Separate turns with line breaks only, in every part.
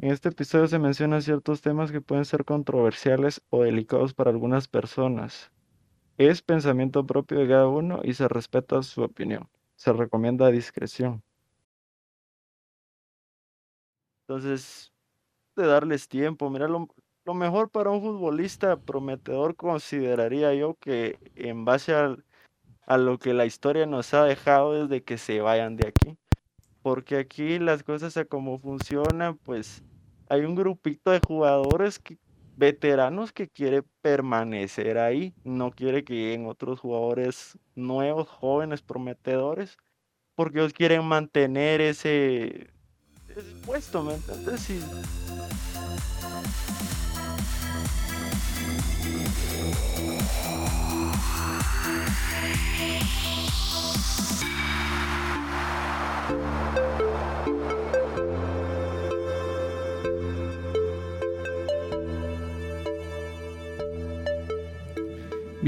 En este episodio se mencionan ciertos temas que pueden ser controversiales o delicados para algunas personas. Es pensamiento propio de cada uno y se respeta su opinión. Se recomienda discreción. Entonces, de darles tiempo. Mira, lo, mejor para un futbolista prometedor consideraría yo que en base a lo que la historia nos ha dejado es de que se vayan de aquí. Porque aquí las cosas a cómo funcionan, pues hay un grupito de jugadores veteranos que quiere permanecer ahí, no quiere que lleguen otros jugadores nuevos, jóvenes, prometedores, porque ellos quieren mantener ese, ese puesto, ¿me entiendes? Sí,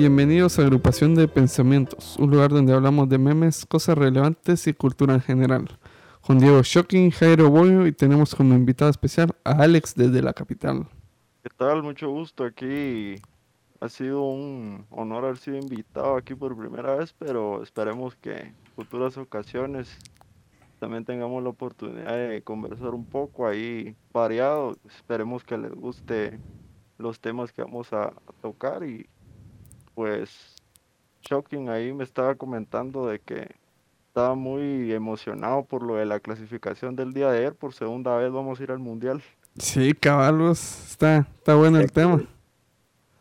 Bienvenidos a Agrupación de Pensamientos, un lugar donde hablamos de memes, cosas relevantes y cultura en general. Con Diego Shocking, Jairo Boyo y tenemos como invitado especial a Alex desde la capital.
¿Qué tal? Mucho gusto aquí. Ha sido un honor haber sido invitado aquí por primera vez, pero esperemos que en futuras ocasiones también tengamos la oportunidad de conversar un poco ahí variado. Esperemos que les guste los temas que vamos a tocar y pues Shocking ahí me estaba comentando de que estaba muy emocionado por lo de la clasificación del día de ayer. Por segunda vez vamos a ir al Mundial.
Sí, caballos, está, está bueno el tema.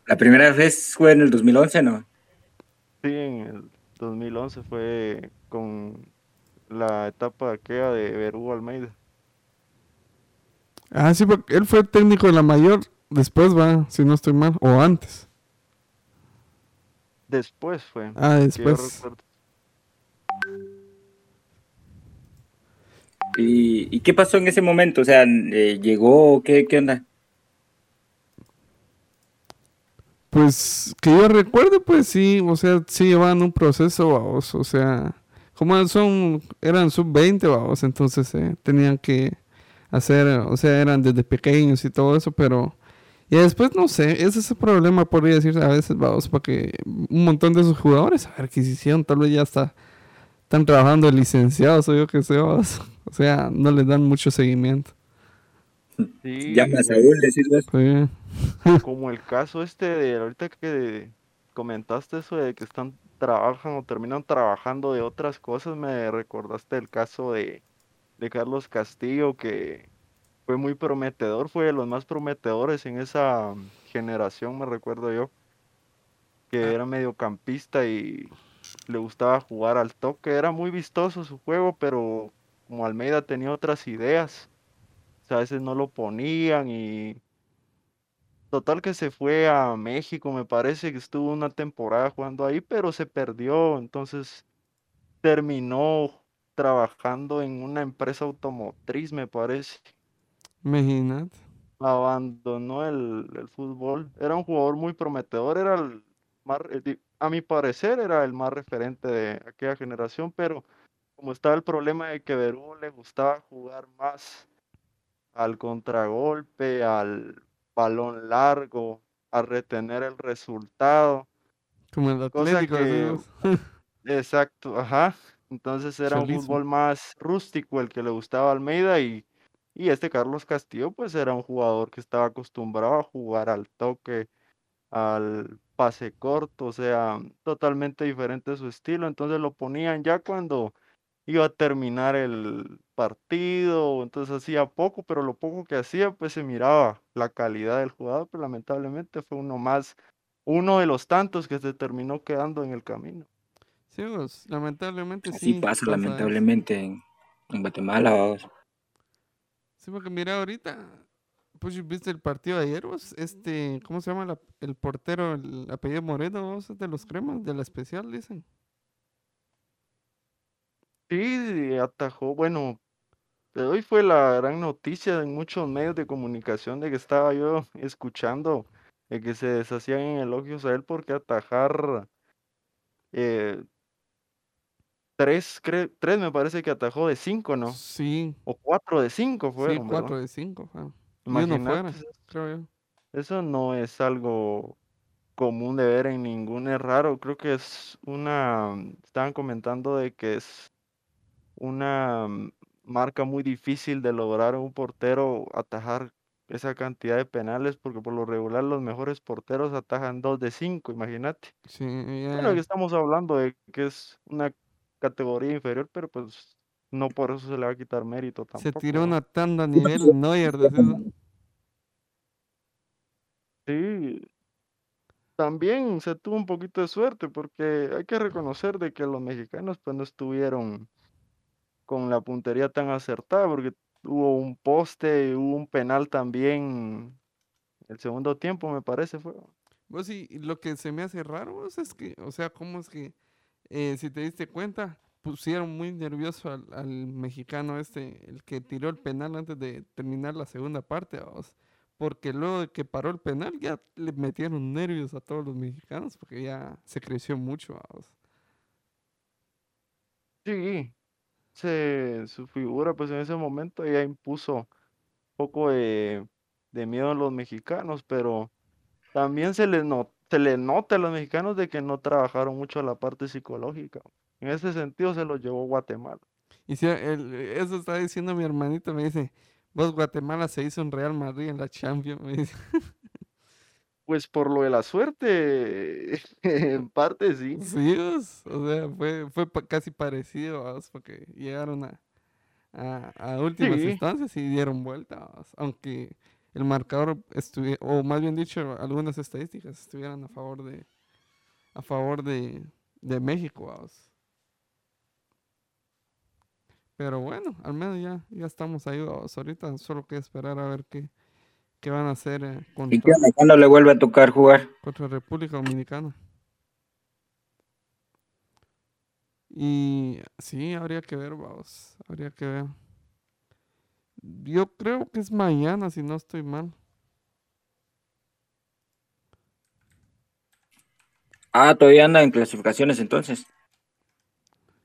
La primera vez fue en el 2011, ¿no?
Sí, en el 2011 fue con la etapa aquella de Berú Almeida.
Ah, sí, porque él fue técnico de la mayor, después va, si no estoy mal, o antes.
Después fue.
Ah, después.
recuerdo.
¿Y, y qué pasó en ese momento? O sea, eh, ¿llegó? ¿Qué, qué onda?
Pues que yo recuerde, pues sí, o sea, sí llevaban un proceso, vamos, o sea, como son, eran sub-20, vamos, entonces eh, tenían que hacer, o sea, eran desde pequeños y todo eso, pero y después no sé, ese es el problema, podría decir a veces, vamos, porque un montón de esos jugadores, a ver qué hicieron, tal vez ya está, están trabajando de licenciados o yo qué sé, vamos, o sea, no les dan mucho seguimiento.
Sí,
Llama a Saúl, decís vos.
Sí.
como el caso este de ahorita que comentaste eso de que están trabajan o terminan trabajando de otras cosas, me recordaste el caso de, de Carlos Castillo que fue muy prometedor, fue de los más prometedores en esa generación, me recuerdo yo, que era mediocampista y le gustaba jugar al toque, era muy vistoso su juego, pero como Almeida tenía otras ideas, o sea, a veces no lo ponían y total que se fue a México, me parece que estuvo una temporada jugando ahí, pero se perdió, entonces terminó trabajando en una empresa automotriz, me parece.
Imagínate.
Abandonó el, el fútbol. Era un jugador muy prometedor, era el más, a mi parecer, era el más referente de aquella generación, pero como estaba el problema de que Verú le gustaba jugar más al contragolpe, al balón largo, a retener el resultado,
Como el Atlético,
que, exacto, ajá. Entonces era un fútbol más rústico el que le gustaba a Almeida y, y este Carlos Castillo pues era un jugador que estaba acostumbrado a jugar al toque, al pase corto, o sea, totalmente diferente su estilo. Entonces lo ponían ya cuando iba a terminar el partido, entonces hacía poco, pero lo poco que hacía pues se miraba la calidad del jugador, pero lamentablemente fue uno más, uno de los tantos que se terminó quedando en el camino.
Sí, pues, lamentablemente
Así
sí.
pasa,
eso.
lamentablemente, en, en Guatemala. vamos.
Sí, porque mira ahorita, pues viste el partido de ayer, vos? este, ¿cómo se llama la- el portero, el apellido Moreno, vos, de los cremas, de la especial, dicen?
Sí, atajó, bueno, de hoy fue la gran noticia en muchos medios de comunicación de que estaba yo escuchando de que se deshacían en elogios a él porque atajar eh, tres, cre- tres me parece que atajó de cinco, ¿no?
Sí,
O cuatro de cinco
sí,
fueron, ¿verdad?
cuatro de cinco. fueron. Fuera, creo yo.
eso no es algo común de ver en ningún, es raro, creo que es una, estaban comentando de que es una mm, marca muy difícil de lograr un portero atajar esa cantidad de penales, porque por lo regular los mejores porteros atajan dos de cinco, imagínate.
Sí,
Bueno,
ya.
que estamos hablando de que es una categoría inferior, pero pues no por eso se le va a quitar mérito
Se
tampoco.
tiró
¿verdad?
una tanda a nivel Neuer.
Sí, también se tuvo un poquito de suerte porque hay que reconocer de que los mexicanos pues no estuvieron con la puntería tan acertada porque hubo un poste, hubo un penal también el segundo tiempo me parece fue.
Y y lo que se me hace raro vos, es que, o sea, cómo es que, eh, si te diste cuenta, pusieron muy nervioso al, mexicano este, el que tiró el penal antes de terminar la segunda parte, vos. Porque luego de que paró el penal, ya le metieron nervios a todos los mexicanos, porque ya se creció mucho, vos.
Sí, su figura pues en ese momento ya impuso un poco de, de miedo a los mexicanos, pero también se les no, se les nota a los mexicanos de que no trabajaron mucho la parte psicológica. En ese sentido se los llevó Guatemala.
Y si el- eso está diciendo mi hermanito, me dice, vos Guatemala se hizo un Real Madrid en la Champions, me dice.
Pues por lo de la suerte, en parte sí.
Sí, o sea, fue, fue casi parecido, vos, porque llegaron a, a, a últimas
Sí.
instancias y dieron vuelta, vos, aunque el marcador estuviera, o más bien dicho, algunas estadísticas estuvieran a favor de, a favor de, de México, vos. Pero bueno, al menos ya, ya estamos ahí, vos. Ahorita solo queda esperar a ver qué, qué van a hacer eh,
¿Y
contra,
onda? ¿Cuándo le vuelve a tocar jugar?
contra República Dominicana. Y sí, habría que ver, vamos, habría que ver. Yo creo que es mañana, si no estoy mal.
Ah, todavía anda en clasificaciones entonces.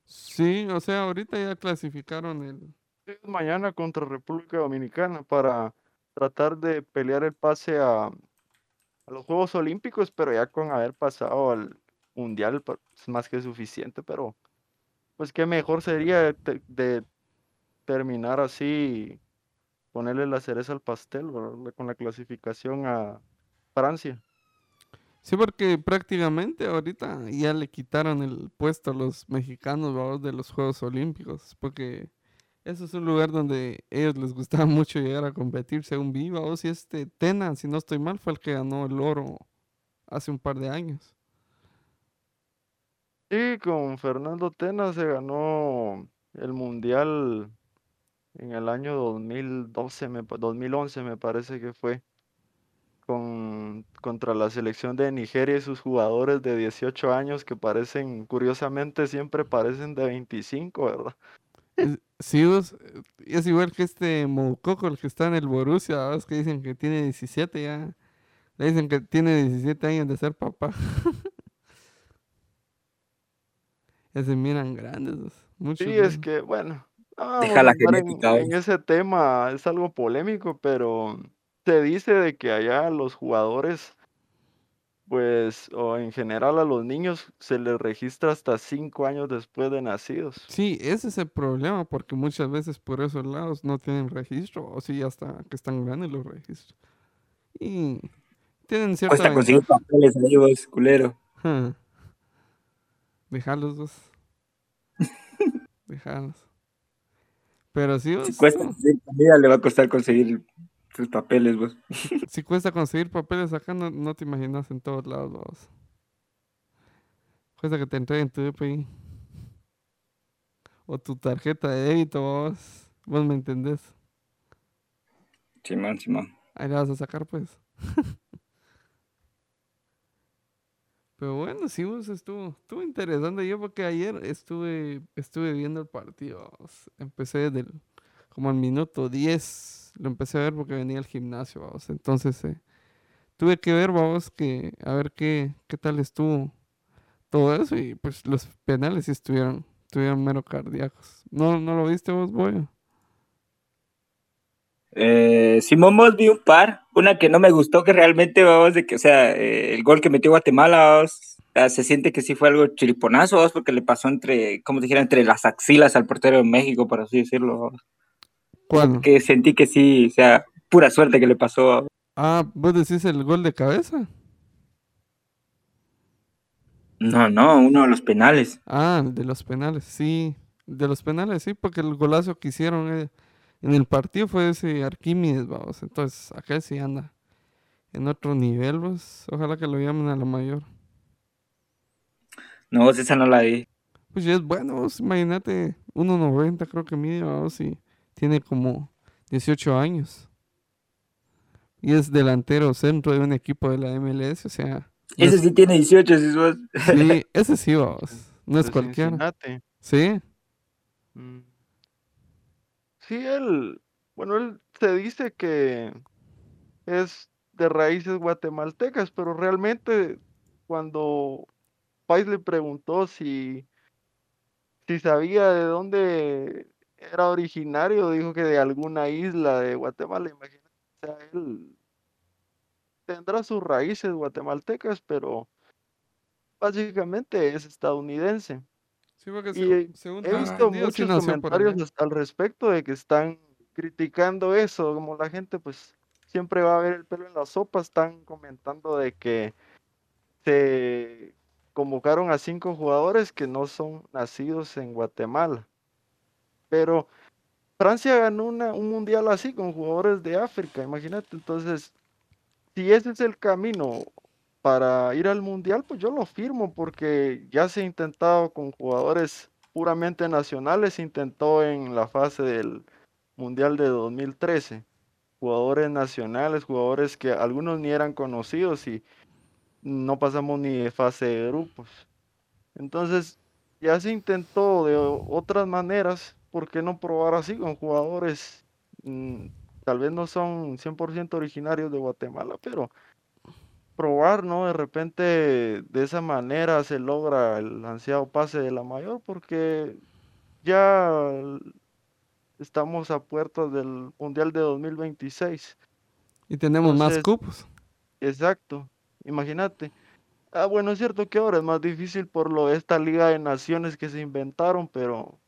Sí, o sea, ahorita ya clasificaron el...
Es mañana contra República Dominicana para tratar de pelear el pase a, a los Juegos Olímpicos, pero ya con haber pasado al Mundial pa- es más que suficiente, pero pues qué mejor sería de terminar así, ponerle la cereza al pastel, ¿verdad? con la clasificación a Francia.
Sí, porque prácticamente ahorita ya le quitaron el puesto a los mexicanos, de los Juegos Olímpicos, porque eso es un lugar donde ellos les gustaba mucho llegar a competir, según vi, vamos, y este Tena, si no estoy mal, fue el que ganó el oro hace un par de años.
Sí, con Fernando Tena se ganó el Mundial en el año 2012, me pa- 2011 me parece que fue, con, contra la selección de Nigeria y sus jugadores de 18 años que parecen, curiosamente siempre parecen de 25, ¿verdad?
Es- Sí, vos, es igual que este Moukoko, el que está en el Borussia, ¿vos? que dicen que tiene 17 ya. Le dicen que tiene 17 años de ser papá. ya se miran grandes, muchos
Sí, es que, bueno, vamos
Deja la
entrar en,
genética,
en ese tema, es algo polémico, pero se dice de que allá los jugadores, pues, o en general a los niños, se les registra hasta cinco años después de nacidos.
Sí, ese es el problema, porque muchas veces por esos lados no tienen registro, o sí, hasta que están grandes los registros. Y tienen cierta
Cuesta conseguir papeles ahí vos, culero.
Dejalos vos. Dejalos. Pero sí,
Si
vos,
cuesta
no.
conseguir comida, le va a costar conseguir sus papeles vos.
Si cuesta conseguir papeles acá, no, no te imaginas en todos lados, vos. Cuesta que te entreguen tu DPI. O tu tarjeta de débito, vos. Vos me entendés.
Simón, Simón.
Ahí la vas a sacar, pues. Pero bueno, sí, vos estuvo, estuvo interesante. Yo porque ayer estuve, estuve viendo el partido. Empecé desde el- como al minuto 10. Lo empecé a ver porque venía al gimnasio, vamos. Entonces eh, tuve que ver, vamos, que a ver qué, qué tal estuvo todo eso. Y pues los penales sí estuvieron, estuvieron mero cardíacos. ¿No, ¿No lo viste vos, Boyo?
Eh, Simón Vos vi un par, una que no me gustó, que realmente, vamos, de que, o sea, eh, el gol que metió Guatemala, vamos, se siente que sí fue algo chiriponazo, vamos, porque le pasó entre, como dijera, entre las axilas al portero de México, por así decirlo.
¿Cuál?
Que sentí que sí, o sea, pura suerte que le pasó.
Ah, ¿vos decís el gol de cabeza?
No, no, uno de los penales.
Ah, de los penales, sí. De los penales, sí, porque el golazo que hicieron eh, en el partido fue ese Arquímedes, vamos. Entonces, acá sí anda en otro nivel, pues. Ojalá que lo llamen a la mayor.
No, esa no la vi.
Pues ya es bueno, vos, imagínate, 1.90 creo que mide, vamos, y tiene como 18 años. Y es delantero centro de un equipo de la MLS, o sea. no
Ese
es-
sí tiene 18, si sos-
Sí, ese sí, vamos. No es
de
cualquiera.
Cincinnati.
Sí,
Mm. Sí, él, bueno, él se dice que es de raíces guatemaltecas, pero realmente cuando Pais le preguntó si, si sabía de dónde era originario, dijo que de alguna isla de Guatemala, imagínate, o sea, él tendrá sus raíces guatemaltecas, pero básicamente es estadounidense.
Sí, porque
Y
se- según
He visto muchos comentarios al respecto de que están criticando eso, como la gente pues siempre va a ver el pelo en la sopa, están comentando de que se convocaron a cinco jugadores que no son nacidos en Guatemala. Pero Francia ganó una- un mundial así con jugadores de África, imagínate. Entonces, si ese es el camino para ir al mundial, pues yo lo firmo porque ya se ha intentado con jugadores puramente nacionales, se intentó en la fase del mundial de 2013. Jugadores nacionales, jugadores que algunos ni eran conocidos y no pasamos ni de fase de grupos. Entonces, ya se intentó de otras maneras, ¿por qué no probar así con jugadores? mm, tal vez no son 100% originarios de Guatemala, pero probar, ¿no? De repente de esa manera se logra el ansiado pase de la mayor, porque ya estamos a puertas del Mundial de 2026.
Y tenemos más cupos.
Exacto, imagínate. Ah, bueno, es cierto que ahora es más difícil por lo de esta Liga de Naciones que se inventaron, pero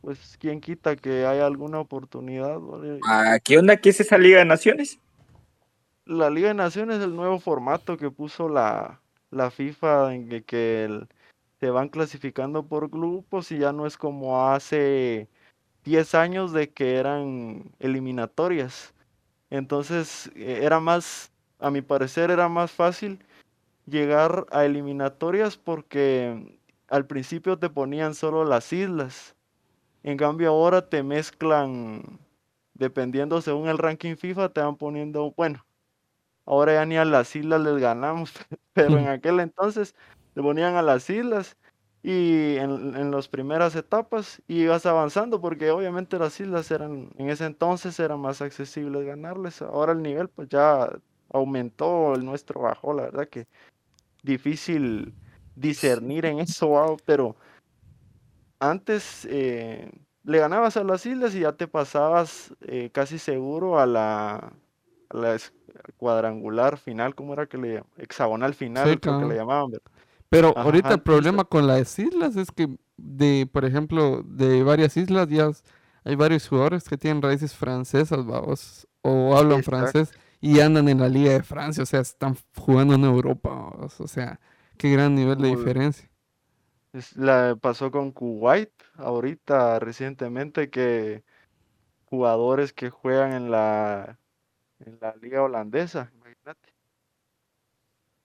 pues quién quita que haya alguna oportunidad. ¿vale?
Ah, ¿Qué onda? ¿Qué es esa Liga de Naciones?
La Liga de Naciones es el nuevo formato que puso la, la FIFA en que, se van clasificando por grupos y ya no es como hace 10 años de que eran eliminatorias. Entonces eh, era más, a mi parecer era más fácil llegar a eliminatorias porque al principio te ponían solo las islas. En cambio ahora te mezclan, dependiendo según el ranking FIFA, te van poniendo, bueno, ahora ya ni a las islas les ganamos, pero en aquel entonces te ponían a las islas y en, en las primeras etapas y ibas avanzando porque obviamente las islas eran, en ese entonces eran más accesibles ganarles. Ahora el nivel pues ya aumentó, el nuestro bajó, la verdad que difícil discernir en eso, wow, pero antes eh, le ganabas a las islas y ya te pasabas eh, casi seguro a la, la cuadrangular final, ¿cómo era que le llam- Hexagonal final,
Sí,
creo que le llamaban, ¿verdad?
Pero
Ajá,
ahorita el problema con las islas es que, de, por ejemplo, de varias islas ya hay varios jugadores que tienen raíces francesas, vamos, o hablan
Exacto.
francés y andan en la Liga de Francia, o sea, están jugando en Europa, vamos, o sea, qué gran nivel de diferencia.
Es- La pasó con Kuwait ahorita recientemente que jugadores que juegan en la en la liga holandesa, imagínate.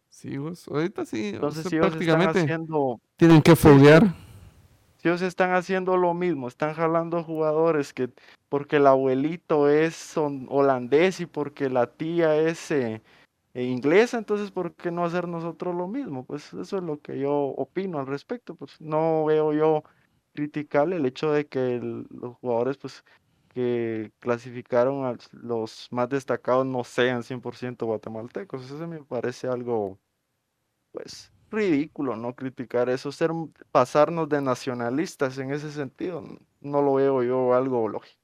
Sí, vos, ahorita sí, o
Entonces
sea,
si ellos están
prácticamente
haciendo
tienen que foguear.
si ellos están haciendo lo mismo, están jalando jugadores que porque el abuelito es son- holandés y porque la tía es eh, eh, inglesa, entonces ¿por qué no hacer nosotros lo mismo? Pues eso es lo que yo opino al respecto, pues no veo yo criticable el hecho de que el- los jugadores pues que clasificaron a los más destacados no sean 100% guatemaltecos, eso me parece algo pues ridículo no criticar eso, ser, pasarnos de nacionalistas en ese sentido, no lo veo yo algo lógico.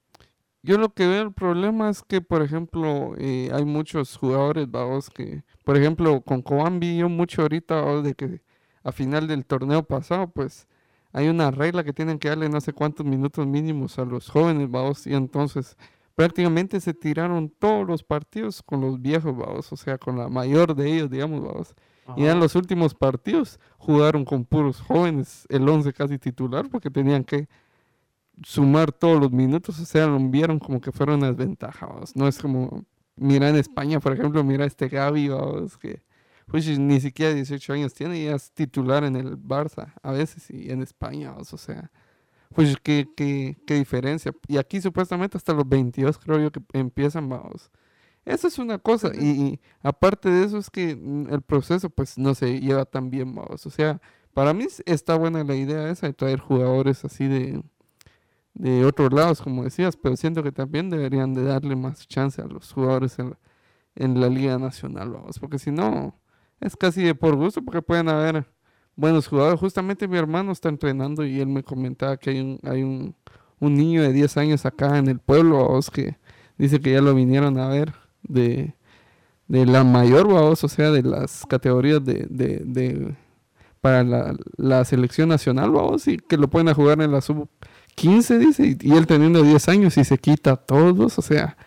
Yo lo que veo el problema es que, por ejemplo, eh, hay muchos jugadores, vamos, que, por ejemplo, con Cobán vi yo mucho ahorita, de que a final del torneo pasado, pues, hay una regla que tienen que darle no sé cuántos minutos mínimos a los jóvenes, vamos, y entonces prácticamente se tiraron todos los partidos con los viejos, vamos, o sea, con la mayor de ellos, digamos, vamos. Y en los últimos partidos jugaron con puros jóvenes, el 11 casi titular, porque tenían que sumar todos los minutos, o sea, lo vieron como que fueron una desventaja, no es como, mira en España, por ejemplo, mira este Gaby, que pues ni siquiera 18 años tiene y es titular en el Barça a veces y en España, o sea, pues qué, qué, qué diferencia. Y aquí supuestamente hasta los 22 creo yo que empiezan, vamos. Eso es una cosa. Y, aparte de eso es que mm, el proceso pues no se lleva tan bien, vamos. O sea, para mí está buena la idea esa de traer jugadores así de, de otros lados, como decías, pero siento que también deberían de darle más chance a los jugadores en, en la Liga Nacional, vamos, porque si no, es casi de por gusto, porque pueden haber buenos jugadores. Justamente mi hermano está entrenando y él me comentaba que hay un, hay un, un niño de 10 años acá en el pueblo, vamos, que dice que ya lo vinieron a ver de, de la mayor, vamos, o sea, de las categorías de, de, de para la, la, selección nacional, vamos, y que lo pueden jugar en la sub 15, dice, y, él teniendo 10 años y se quita todos, o sea,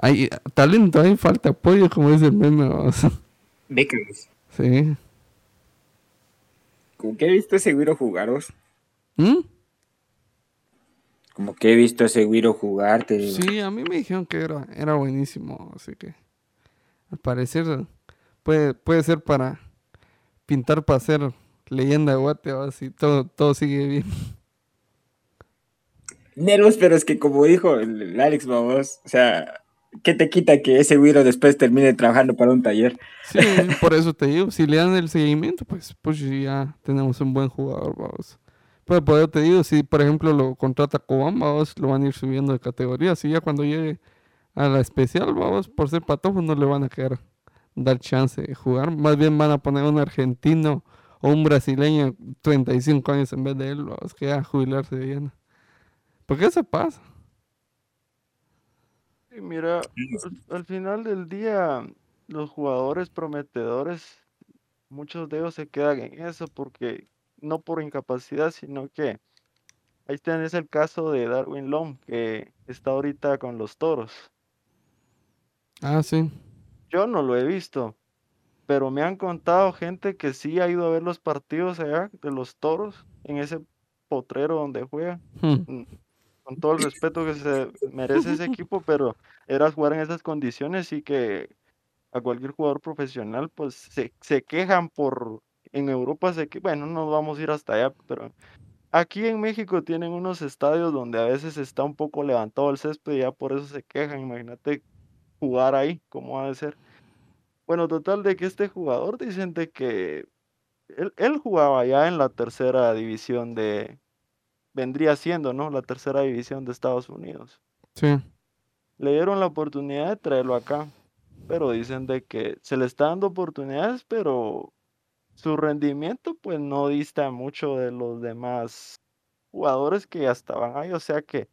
hay talento, hay falta apoyo, como dice el meme.
Becas.
Sí.
Como que he visto ese Guiro jugaros. ¿Mm? Como que he visto ese Guiro jugar.
Sí, a mí me dijeron que era, era buenísimo, así que al parecer puede, puede ser para pintar para ser leyenda de Guate, así todo, todo sigue bien.
Nervos, pero es que como dijo el, Alex, vamos, o sea, ¿qué te quita que ese Wiro después termine trabajando para un taller?
Sí, por eso te digo, si le dan el seguimiento, pues, pues ya tenemos un buen jugador, vamos. Pues por eso te digo, si por ejemplo lo contrata Cobán, vamos, lo van a ir subiendo de categoría, si ya cuando llegue a la especial, vamos, por ser patojo no le van a querer dar chance de jugar, más bien van a poner un argentino o un brasileño 35 años en vez de él, vamos, que a jubilarse bien. ¿Por qué se pasa?
Y mira, al, final del día, los jugadores prometedores, muchos de ellos se quedan en eso porque no por incapacidad, sino que ahí tenés el caso de Darwin Long, que está ahorita con los toros.
Ah, sí.
Yo no lo he visto, pero me han contado gente que sí ha ido a ver los partidos allá de los toros en ese potrero donde juega. Hmm. Con todo el respeto que se merece ese equipo, pero era jugar en esas condiciones y que a cualquier jugador profesional pues se, se quejan por en Europa se que bueno no vamos a ir hasta allá pero aquí en México tienen unos estadios donde a veces está un poco levantado el césped y ya por eso se quejan imagínate jugar ahí cómo ha de ser bueno total de que este jugador dicen de que él, él jugaba ya en la tercera división de vendría siendo, ¿no? La tercera división de Estados Unidos.
Sí.
Le dieron la oportunidad de traerlo acá, pero dicen de que se le está dando oportunidades, pero su rendimiento pues no dista mucho de los demás jugadores que ya estaban ahí, o sea que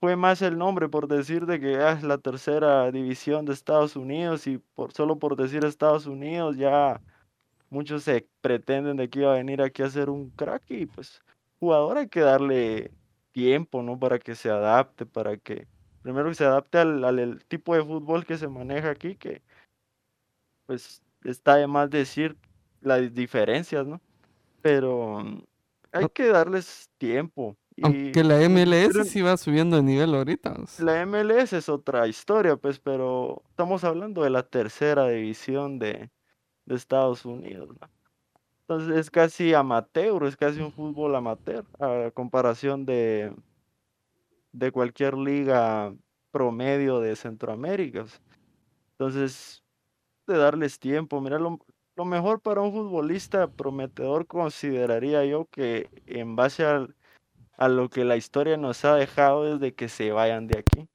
fue más el nombre por decir de que ah, es la tercera división de Estados Unidos y por solo por decir Estados Unidos ya muchos se pretenden de que iba a venir aquí a ser un crack y pues jugador hay que darle tiempo, ¿no? Para que se adapte, para que primero que se adapte al, tipo de fútbol que se maneja aquí, que pues está de más decir las diferencias, ¿no? Pero mm, hay que darles tiempo.
Y Aunque la MLS sí va subiendo de nivel ahorita.
La MLS es otra historia, pues, pero estamos hablando de la tercera división de, de Estados Unidos, ¿no? Entonces es casi amateur, es casi un fútbol amateur a comparación de, de cualquier liga promedio de Centroamérica. Entonces, de darles tiempo, mira, lo, mejor para un futbolista prometedor consideraría yo que en base a lo que la historia nos ha dejado es de que se vayan de aquí.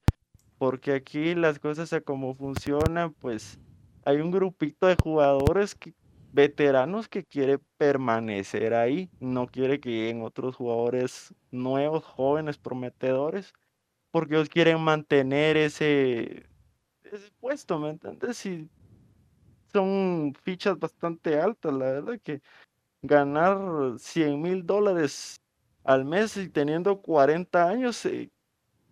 Porque aquí las cosas a como funcionan, pues hay un grupito de jugadores que veteranos que quiere permanecer ahí, no quiere que lleguen otros jugadores nuevos, jóvenes, prometedores, porque ellos quieren mantener ese, puesto, ¿me entiendes? Y son fichas bastante altas, la verdad que ganar 100 mil dólares al mes y teniendo 40 años, eh,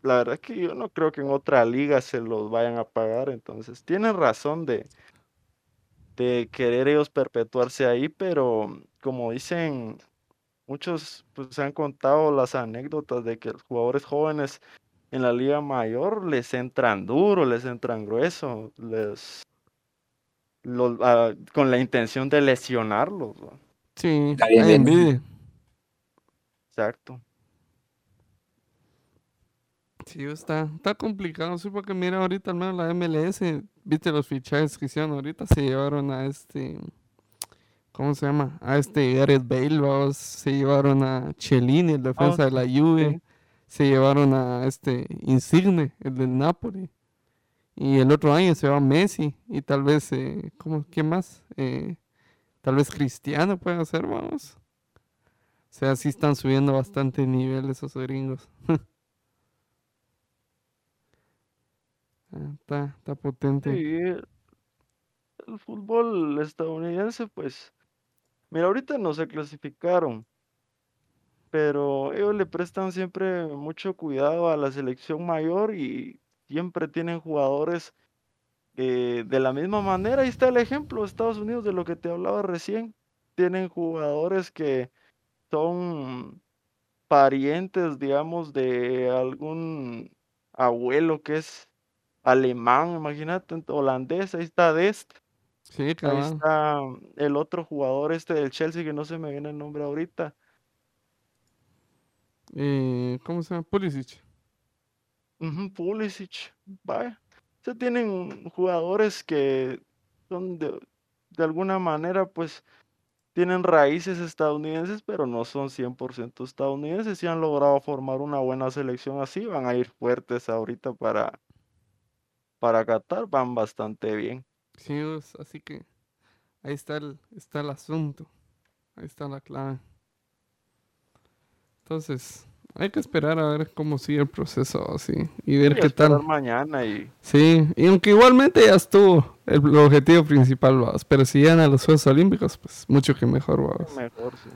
la verdad que yo no creo que en otra liga se los vayan a pagar, entonces tienen razón de, de querer ellos perpetuarse ahí, pero como dicen muchos, pues se han contado las anécdotas de que los jugadores jóvenes en la liga mayor les entran duro, les entran grueso, les los, ah, con la intención de lesionarlos. ¿no?
Sí, envidia.
Exacto.
Sí, está, está complicado, sí, porque mira, ahorita al menos la MLS, viste los fichajes que hicieron ahorita, se llevaron a este, ¿cómo se llama? A este Gareth Bale, vamos, se llevaron a Cellini, el defensa de la Juve,
sí.
se llevaron a este Insigne, el del Napoli, y el otro año se va Messi, y tal vez, eh, ¿cómo, ¿quién más? Eh, tal vez Cristiano puede ser, vamos. O sea, sí están subiendo bastante nivel esos gringos. Ah, Está, está potente.
El fútbol estadounidense, pues, mira, ahorita no se clasificaron, pero ellos le prestan siempre mucho cuidado a la selección mayor y siempre tienen jugadores eh, de la misma manera. Ahí está el ejemplo, Estados Unidos, de lo que te hablaba recién. Tienen jugadores que son parientes, digamos, de algún abuelo que es alemán, imagínate, holandés, ahí está Dest,
Sí,
ahí está el otro jugador este del Chelsea que no se me viene el nombre ahorita.
Eh, ¿cómo se llama? Pulisic.
Pulisic, vaya. O sea, tienen jugadores que son de, de alguna manera, pues, tienen raíces estadounidenses, pero no son 100% estadounidenses y han logrado formar una buena selección así. Van a ir fuertes ahorita para, para Qatar, van bastante bien.
Sí, pues, así que ahí está el, está el asunto. Ahí está la clave. Entonces, hay que esperar a ver cómo sigue el proceso así y ver qué tal.
mañana y
Sí, y aunque igualmente ya estuvo el, el objetivo principal, vamos, pero si llegan a los Juegos Olímpicos, pues mucho que mejor, vamos.
mejor, sí.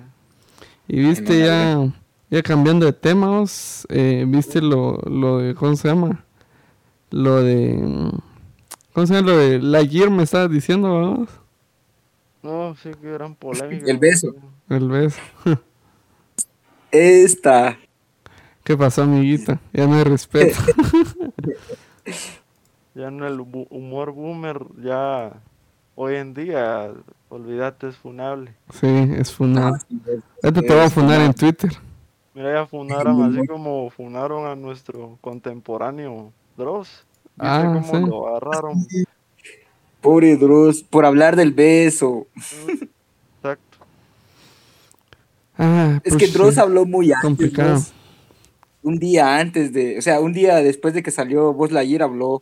Y viste ya, ya cambiando de temas, eh, viste lo, lo de, ¿cómo se llama? Lo de, ¿cómo se llama? Lo de Lightyear me estabas diciendo, vamos.
No, sí, qué gran polémica.
El beso.
El beso.
Esta.
¿Qué pasó, amiguita? Ya no hay respeto.
Ya no el humor boomer, ya hoy en día, olvídate, es funable.
sí, es funar.
Ah, sí, es-
Ahorita te voy a funar en
funable.
Twitter.
Mira, ya funaron así como funaron a nuestro contemporáneo Dross. ¿Viste
Ah,
cómo
sí.
lo agarraron?
Pobre Drus, por hablar del beso.
Exacto.
Ah,
Es
pues
que Dross
sí.
habló muy antes.
Complicado.
Dross. Un día antes de, o sea, un día después de que salió Buzz Lightyear habló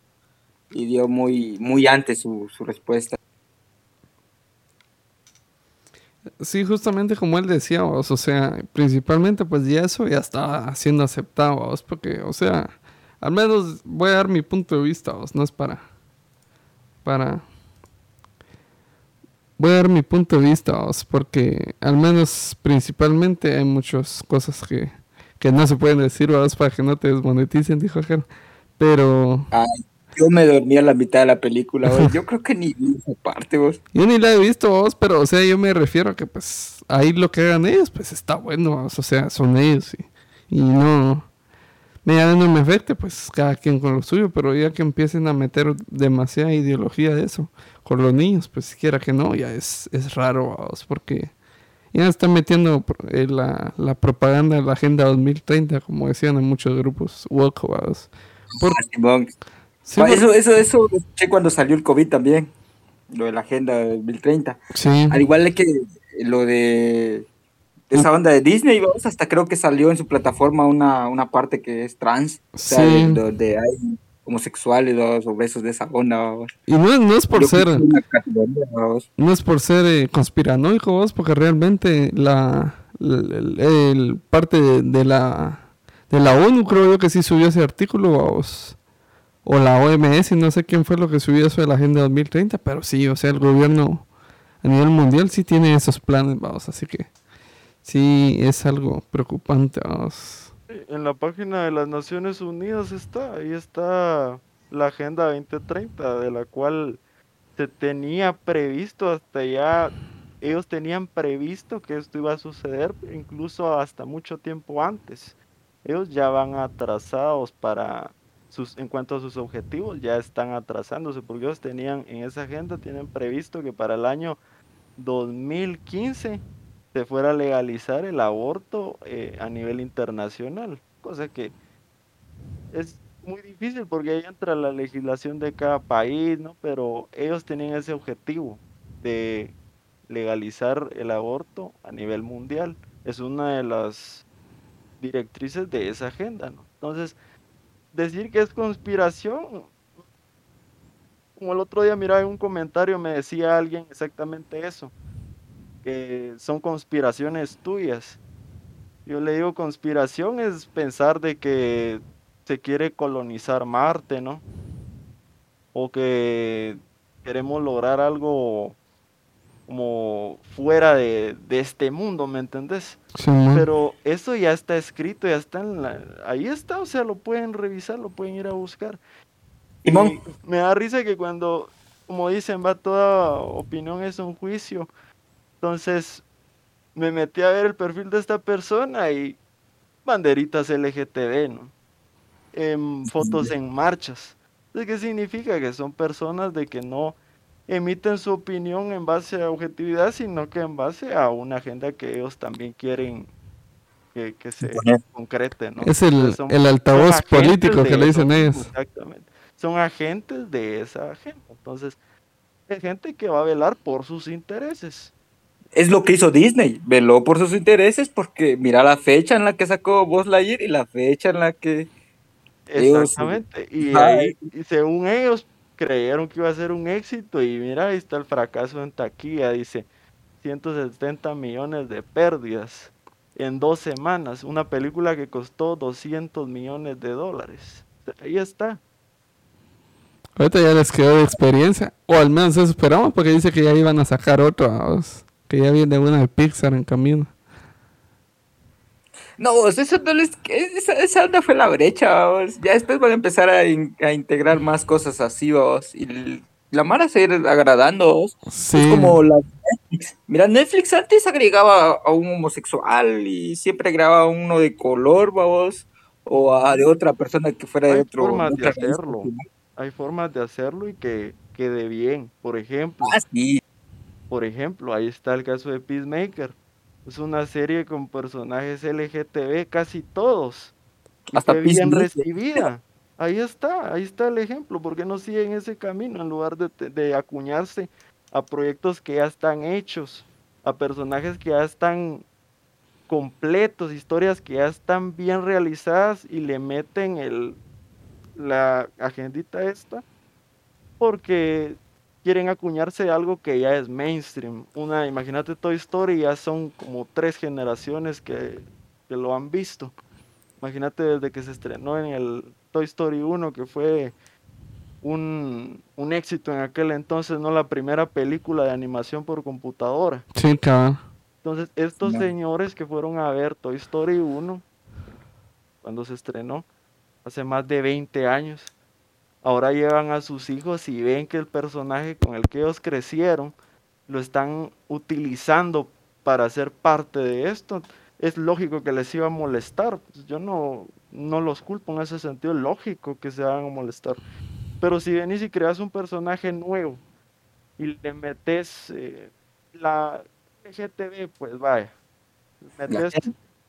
y dio muy, muy antes su, su respuesta.
Sí, justamente como él decía, vos, o sea, principalmente pues ya eso ya está siendo aceptado, vos, porque, o sea, al menos voy a dar mi punto de vista, vos, no es para, para, voy a dar mi punto de vista, vos, porque al menos principalmente hay muchas cosas que, que no se pueden decir, vos, para que no te desmoneticen, dijo aquel, pero
Ay, yo me dormí a la mitad de la película, güey. Yo creo que ni vi esa parte, vos.
Yo ni la he visto, vos, pero, o sea, yo me refiero a que, pues, ahí lo que hagan ellos, pues, está bueno, vos, o sea, son ellos, y, y no, me no me afecte, pues, cada quien con lo suyo, pero ya que empiecen a meter demasiada ideología de eso con los niños, pues, siquiera que no, ya es, es raro, vos, porque ya están metiendo eh, la, la propaganda de la Agenda 2030, como decían en muchos grupos woke, vos. Por-
Ah,
sí,
Ah, eso, eso, eso lo escuché cuando salió el COVID también. Lo de la Agenda 2030.
sí,
Al igual que lo de esa onda de Disney, vamos, hasta creo que salió en su plataforma una, una parte que es trans. O sea,
Sí.
de- donde hay homosexuales o besos de esa onda.
Y no, es- no es por
Yo
ser, no es por ser eh, conspiranoico, vos, porque realmente la, el, el- el parte de, de la de la ONU creo yo que sí subió ese artículo, vos. O la OMS, no sé quién fue lo que subió eso de la Agenda 2030, pero sí, o sea, el gobierno a nivel mundial sí tiene esos planes, vamos, así que sí es algo preocupante, vamos.
En la página de las Naciones Unidas está, ahí está la Agenda 2030, de la cual se tenía previsto hasta ya, ellos tenían previsto que esto iba a suceder incluso hasta mucho tiempo antes. Ellos ya van atrasados para sus, en cuanto a sus objetivos, ya están atrasándose, porque ellos tenían en esa agenda, tienen previsto que para el año 2015 se fuera a legalizar el aborto eh, a nivel internacional, cosa que es muy difícil porque ahí entra la legislación de cada país, ¿no? Pero ellos tenían ese objetivo de legalizar el aborto a nivel mundial. Es una de las directrices de esa agenda, ¿no? Entonces, decir que es conspiración, como el otro día miraba en un comentario, me decía alguien exactamente eso que son conspiraciones tuyas. Yo le digo conspiración es pensar de que se quiere colonizar Marte, ¿no? O que queremos lograr algo como fuera de, de este mundo, ¿me entendés?
Simón.
Pero eso ya está escrito, ya está en la... Ahí está, o sea, lo pueden revisar, lo pueden ir a buscar. Y me da risa que cuando, como dicen, va toda opinión es un juicio. Entonces me metí a ver el perfil de esta persona y banderitas LGTB, ¿no? Em, fotos en marchas. Entonces, ¿qué significa? Que son personas de que no emiten su opinión en base a objetividad, sino que en base a una agenda que ellos también quieren que, que se concrete, ¿no?
Es el,
son-
altavoz político que le dicen ellos.
Exactamente. Son agentes de esa agenda. Entonces, hay gente que va a velar por sus intereses.
Es lo que hizo Disney, veló por sus intereses porque mira la fecha en la que sacó Buzz Lightyear y la fecha en la que Ellos-
Exactamente. Y
Ajá,
ahí, y según ellos, creyeron que iba a ser un éxito. Y mira, ahí está el fracaso en taquilla. Dice 170 millones de pérdidas en dos semanas. Una película que costó 200 millones de dólares. Ahí está.
Ahorita ya les quedó de experiencia, o al menos eso esperamos, porque dice que ya iban a sacar otro, que ya viene una de Pixar en camino.
No, eso no les... Esa, esa onda fue la brecha, vamos. Ya después van a empezar a, in- a integrar más cosas así, vamos. Y la Mara se ir agradando.
Sí,
Es como la Netflix. Mira, Netflix antes agregaba a un homosexual y siempre agregaba uno de color, vamos. O a de otra persona que fuera de
Hay
otro.
formas de hacerlo. Hay formas de hacerlo y que quede bien. Por ejemplo,
Ah, sí.
Por ejemplo, ahí está el caso de Peacemaker. Es una serie con personajes LGTB, casi todos. Y
Hasta
fue bien recibida. Ahí está, ahí está el ejemplo. ¿Por qué no siguen ese camino en lugar de, de acuñarse a proyectos que ya están hechos, a personajes que ya están completos, historias que ya están bien realizadas y le meten el, la agendita esta? Porque quieren acuñarse algo que ya es mainstream. Una, imagínate Toy Story, ya son como tres generaciones que, que lo han visto. Imagínate desde que se estrenó en el Toy Story 1, que fue un, un éxito en aquel entonces, no la primera película de animación por computadora.
sí, cabrón.
Entonces, estos
Ya.
señores que fueron a ver Toy Story 1, cuando se estrenó, hace más de 20 años, ahora llevan a sus hijos y ven que el personaje con el que ellos crecieron lo están utilizando para ser parte de esto. Es lógico que les iba a molestar. pues, Yo no, no los culpo en ese sentido, es lógico que se van a molestar. Pero si venís y creas un personaje nuevo y le metes eh, la LGTB, pues vaya, metes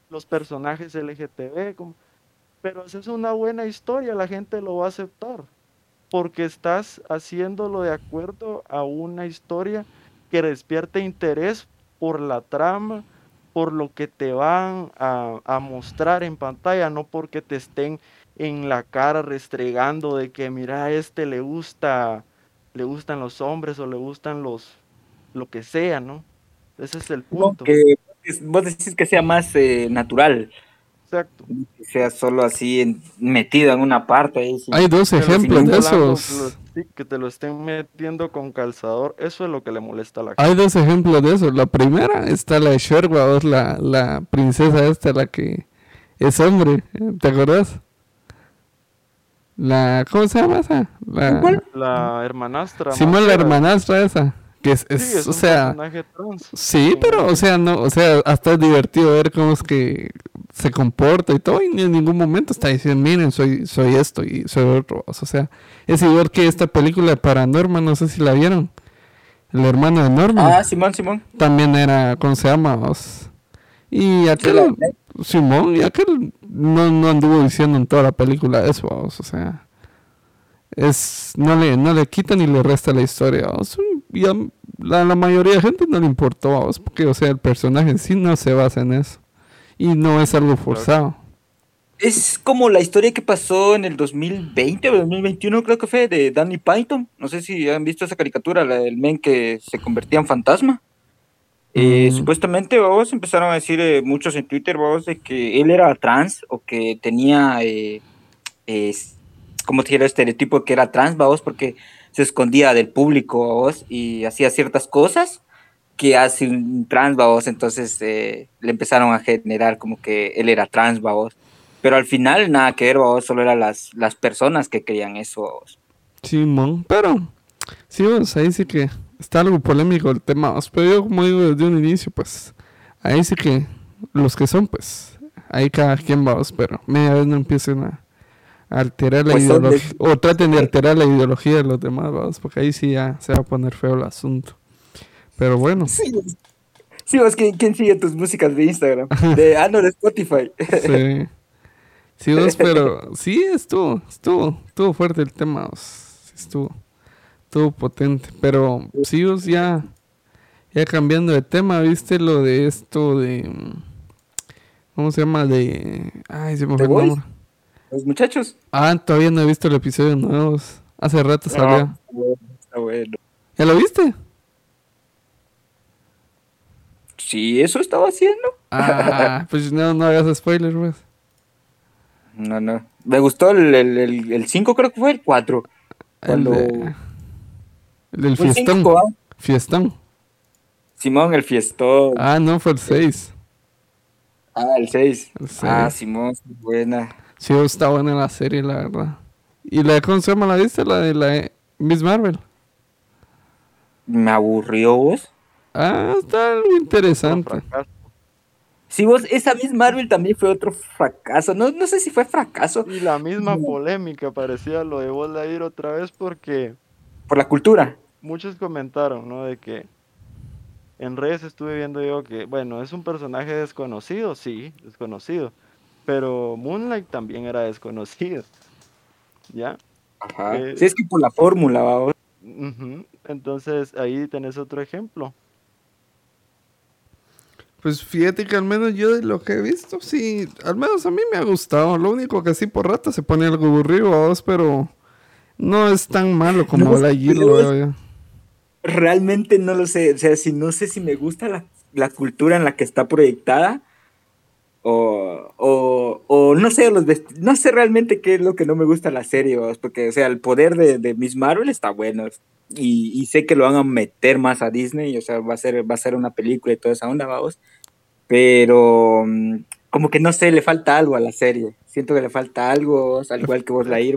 los personajes LGTB, como- pero haces una buena historia, la gente lo va a aceptar, porque estás haciéndolo de acuerdo a una historia que despierte interés por la trama, por lo que te van a, a mostrar en pantalla, no porque te estén en la cara restregando de que mira a este le gusta, le gustan los hombres o le gustan los, lo que sea, ¿no? Ese es el punto.
Que vos decís que sea más eh, natural.
Exacto.
Que sea solo así en- metido en una parte. ahí, sin-
Hay dos ejemplos de esos.
sí, que te lo estén metiendo con calzador, eso es lo que le molesta a la gente.
Hay dos ejemplos de eso. La primera está la de Sherwa, la, la princesa esta, la que es hombre. ¿Te acordás? La, ¿cómo se llama esa? La,
¿Cuál?
La hermanastra.
Simón, la hermanastra esa. Que es,
Sí,
es-
es
o
un
sea,
personaje trans.
sí, pero, o sea, no, o sea, hasta es divertido ver cómo es que se comporta y todo, y en ningún momento está diciendo, miren, soy, soy esto y soy otro. O sea, es igual que esta película de Paranormal, no sé si la vieron. El hermano de Norman.
Ah, Simón, Simón.
también era, ¿cómo se llama? Os- Y aquel, Simón, y aquel no, no anduvo diciendo en toda la película eso, o sea, es, no le, no le quita ni le resta la historia, os, y a la, la mayoría de gente no le importó, os, porque, o sea, el personaje en sí no se basa en eso, y no es algo forzado.
Es como la historia que pasó en el 2020 o 2021, creo que fue, de Danny Python. No sé si han visto esa caricatura, la del men que se convertía en fantasma. Eh,
Mm.
Supuestamente, vos empezaron a decir eh, muchos en Twitter, vos, de que él era trans o que tenía, eh, es- como te dijera, el estereotipo que era trans, vos, porque se escondía del público, vos, y hacía ciertas cosas que hace un trans, vos, entonces eh, le empezaron a generar como que él era trans, vos. Pero al final nada que ver, vos, solo eran las, las personas que creían eso, vos.
Simón, pero, sí, os, ahí sí que está algo polémico el tema, os, pero yo como digo desde un inicio, pues, ahí sí que los que son, pues, ahí cada quien va, os, pero media vez no empiecen a alterar la
Pues
ideología, o traten de alterar la ideología de los demás, vamos, porque ahí sí ya se va a poner feo el asunto. Pero bueno,
Sí, vos. Sí, vos, ¿quién, quién sigue tus músicas de Instagram? De, ah, no, de Spotify.
sí. Sí, vos, pero sí estuvo, estuvo, estuvo fuerte el tema, vos, estuvo, estuvo potente, pero sí, vos ya, ya cambiando de tema, viste lo de esto de, mm, ¿cómo se llama? De, ay, se me
¿The
fue el nombre.
Los muchachos.
Ah, todavía no he visto el episodio nuevo, hace rato salió.
Ah, bueno, está bueno.
¿Ya lo viste?
Sí, eso estaba haciendo.
Ah, pues no, no hagas spoilers, pues.
No, no. Me gustó el 5, el, el, el cinco, creo que fue el 4.
El,
Cuando...
de- el del fiestón.
cinco, ¿ah?
Fiestón.
Simón, el fiestón. Ah,
Ah, no, fue el 6.
el 6.
El
Ah. Simón, buena.
Sí, está buena la serie, la verdad. ¿Y la de cómo se llama la viste? La de la de Miss Marvel.
Me aburrió vos.
Ah, está algo interesante.
Sí, vos, esa Miss Marvel también fue otro fracaso. No, no sé si fue fracaso
Y la misma polémica parecía lo de Buzz Lightyear otra vez porque
por la cultura.
muchos comentaron, ¿no? De que en redes estuve viendo yo que, bueno, es un personaje desconocido, sí, desconocido, pero Moonlight también era desconocido, ¿ya?
Ajá.
Eh,
Sí, es que por la fórmula, vos.
Ujú, Entonces ahí tenés otro ejemplo.
Pues fíjate que al menos yo de lo que he visto, sí, al menos a mí me ha gustado. Lo único que sí por rato se pone algo aburrido a vos, pero no es tan malo como
No,
la yo.
Realmente no lo sé. O sea, si no sé si me gusta la, la cultura en la que está proyectada. O, o, o no sé, los vest- no sé realmente qué es lo que no me gusta la serie, porque, o sea, el poder de, de Miss Marvel está bueno, y, y sé que lo van a meter más a Disney, o sea, va a ser, va a ser una película y toda esa onda, vamos, pero mm, como que no sé, le falta algo a la serie, siento que le falta algo, al igual que vos la ir,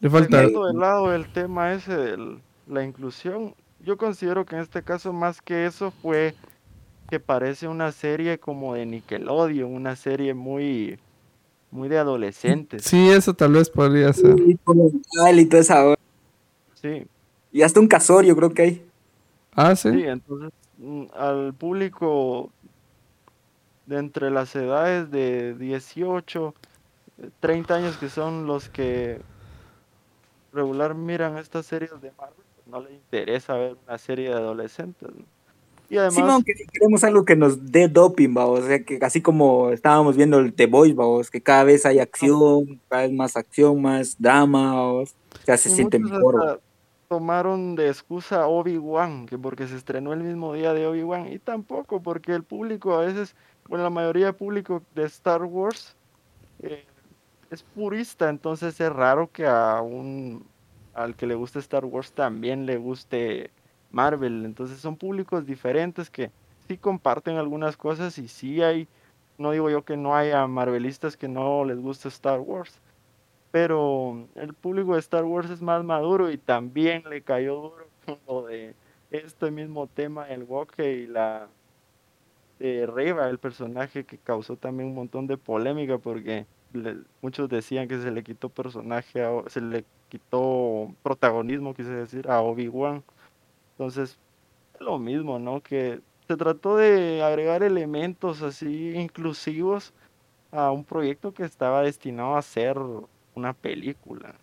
Le falta...
Dejando de lado el tema ese de la inclusión, yo considero que en este caso más que eso fue que parece una serie como de Nickelodeon, una serie muy, muy de adolescentes.
Sí, eso tal vez podría ser.
y esa onda.
Sí,
y hasta un casorio creo que hay.
Ah,
sí,
sí.
entonces mm, al público de entre las edades de 18, eh, 30 años que son los que regular miran estas series de Marvel, pues no les interesa ver una serie de adolescentes. ¿no? Y además,
Simón, que queremos algo que nos dé doping, vamos, o sea, que así como estábamos viendo el The Boys, vamos, que cada vez hay acción, cada vez más acción, más drama, vamos, ya se siente mejor.
tomaron de excusa a Obi-Wan, que porque se estrenó el mismo día de Obi-Wan, y tampoco, porque el público a veces, bueno, la mayoría del público de Star Wars eh, es purista, entonces es raro que a un al que le guste Star Wars también le guste Marvel, entonces son públicos diferentes que sí comparten algunas cosas y sí hay, no digo yo que no haya marvelistas que no les guste Star Wars, pero el público de Star Wars es más maduro y también le cayó duro lo de este mismo tema del Woke y la de Reva, el personaje que causó también un montón de polémica porque muchos decían que se le quitó personaje, a se le quitó protagonismo, quise decir, a Obi-Wan. Entonces, es lo mismo, ¿no? Que se trató de agregar elementos así inclusivos a un proyecto que estaba destinado a ser una película.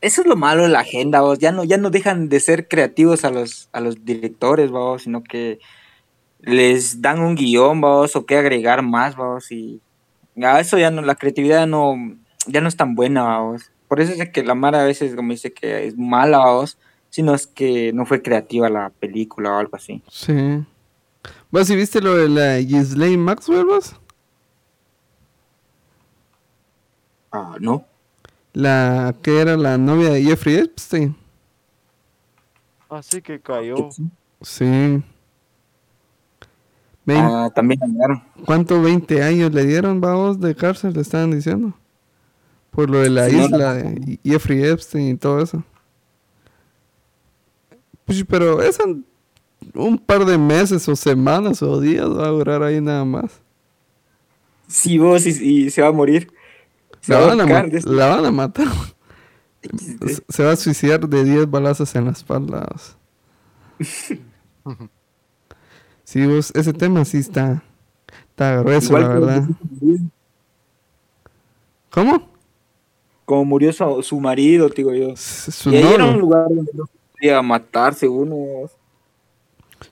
Eso es lo malo de la agenda, vos. Ya no, ya no dejan de ser creativos a los, a los directores, vamos, sino que les dan un guion, vamos, o qué agregar más, vamos, y a eso ya no, la creatividad no, ya no es tan buena, vamos. Por eso es que la Mara a veces como dice que es mala, vamos, sino es que no fue creativa la película o algo así.
Sí. ¿Vos si viste lo de la Ghislaine Maxwell, vos?
Ah, no.
La que era la novia de Jeffrey Epstein.
Así que cayó.
Sí. Vein-
Ah, también ganaron.
¿Cuánto? 20 años le dieron, vamos, de cárcel, le estaban diciendo. Por lo de la
Sí, no,
isla de Jeffrey Epstein y todo eso. Pues, pero es en un par de meses o semanas o días va a durar ahí nada más.
Sí, vos, y, y se va a morir. Se
La
va a
van a,
de este-
la van a matar. Se- va a suicidar de 10 balazos en la espalda. Sí, vos, ese tema sí está, está grueso,
Igual
la verdad. ¿Cómo?
Como murió su, su marido, digo yo.
Su
y ahí era un lugar donde no podía matar, según vos.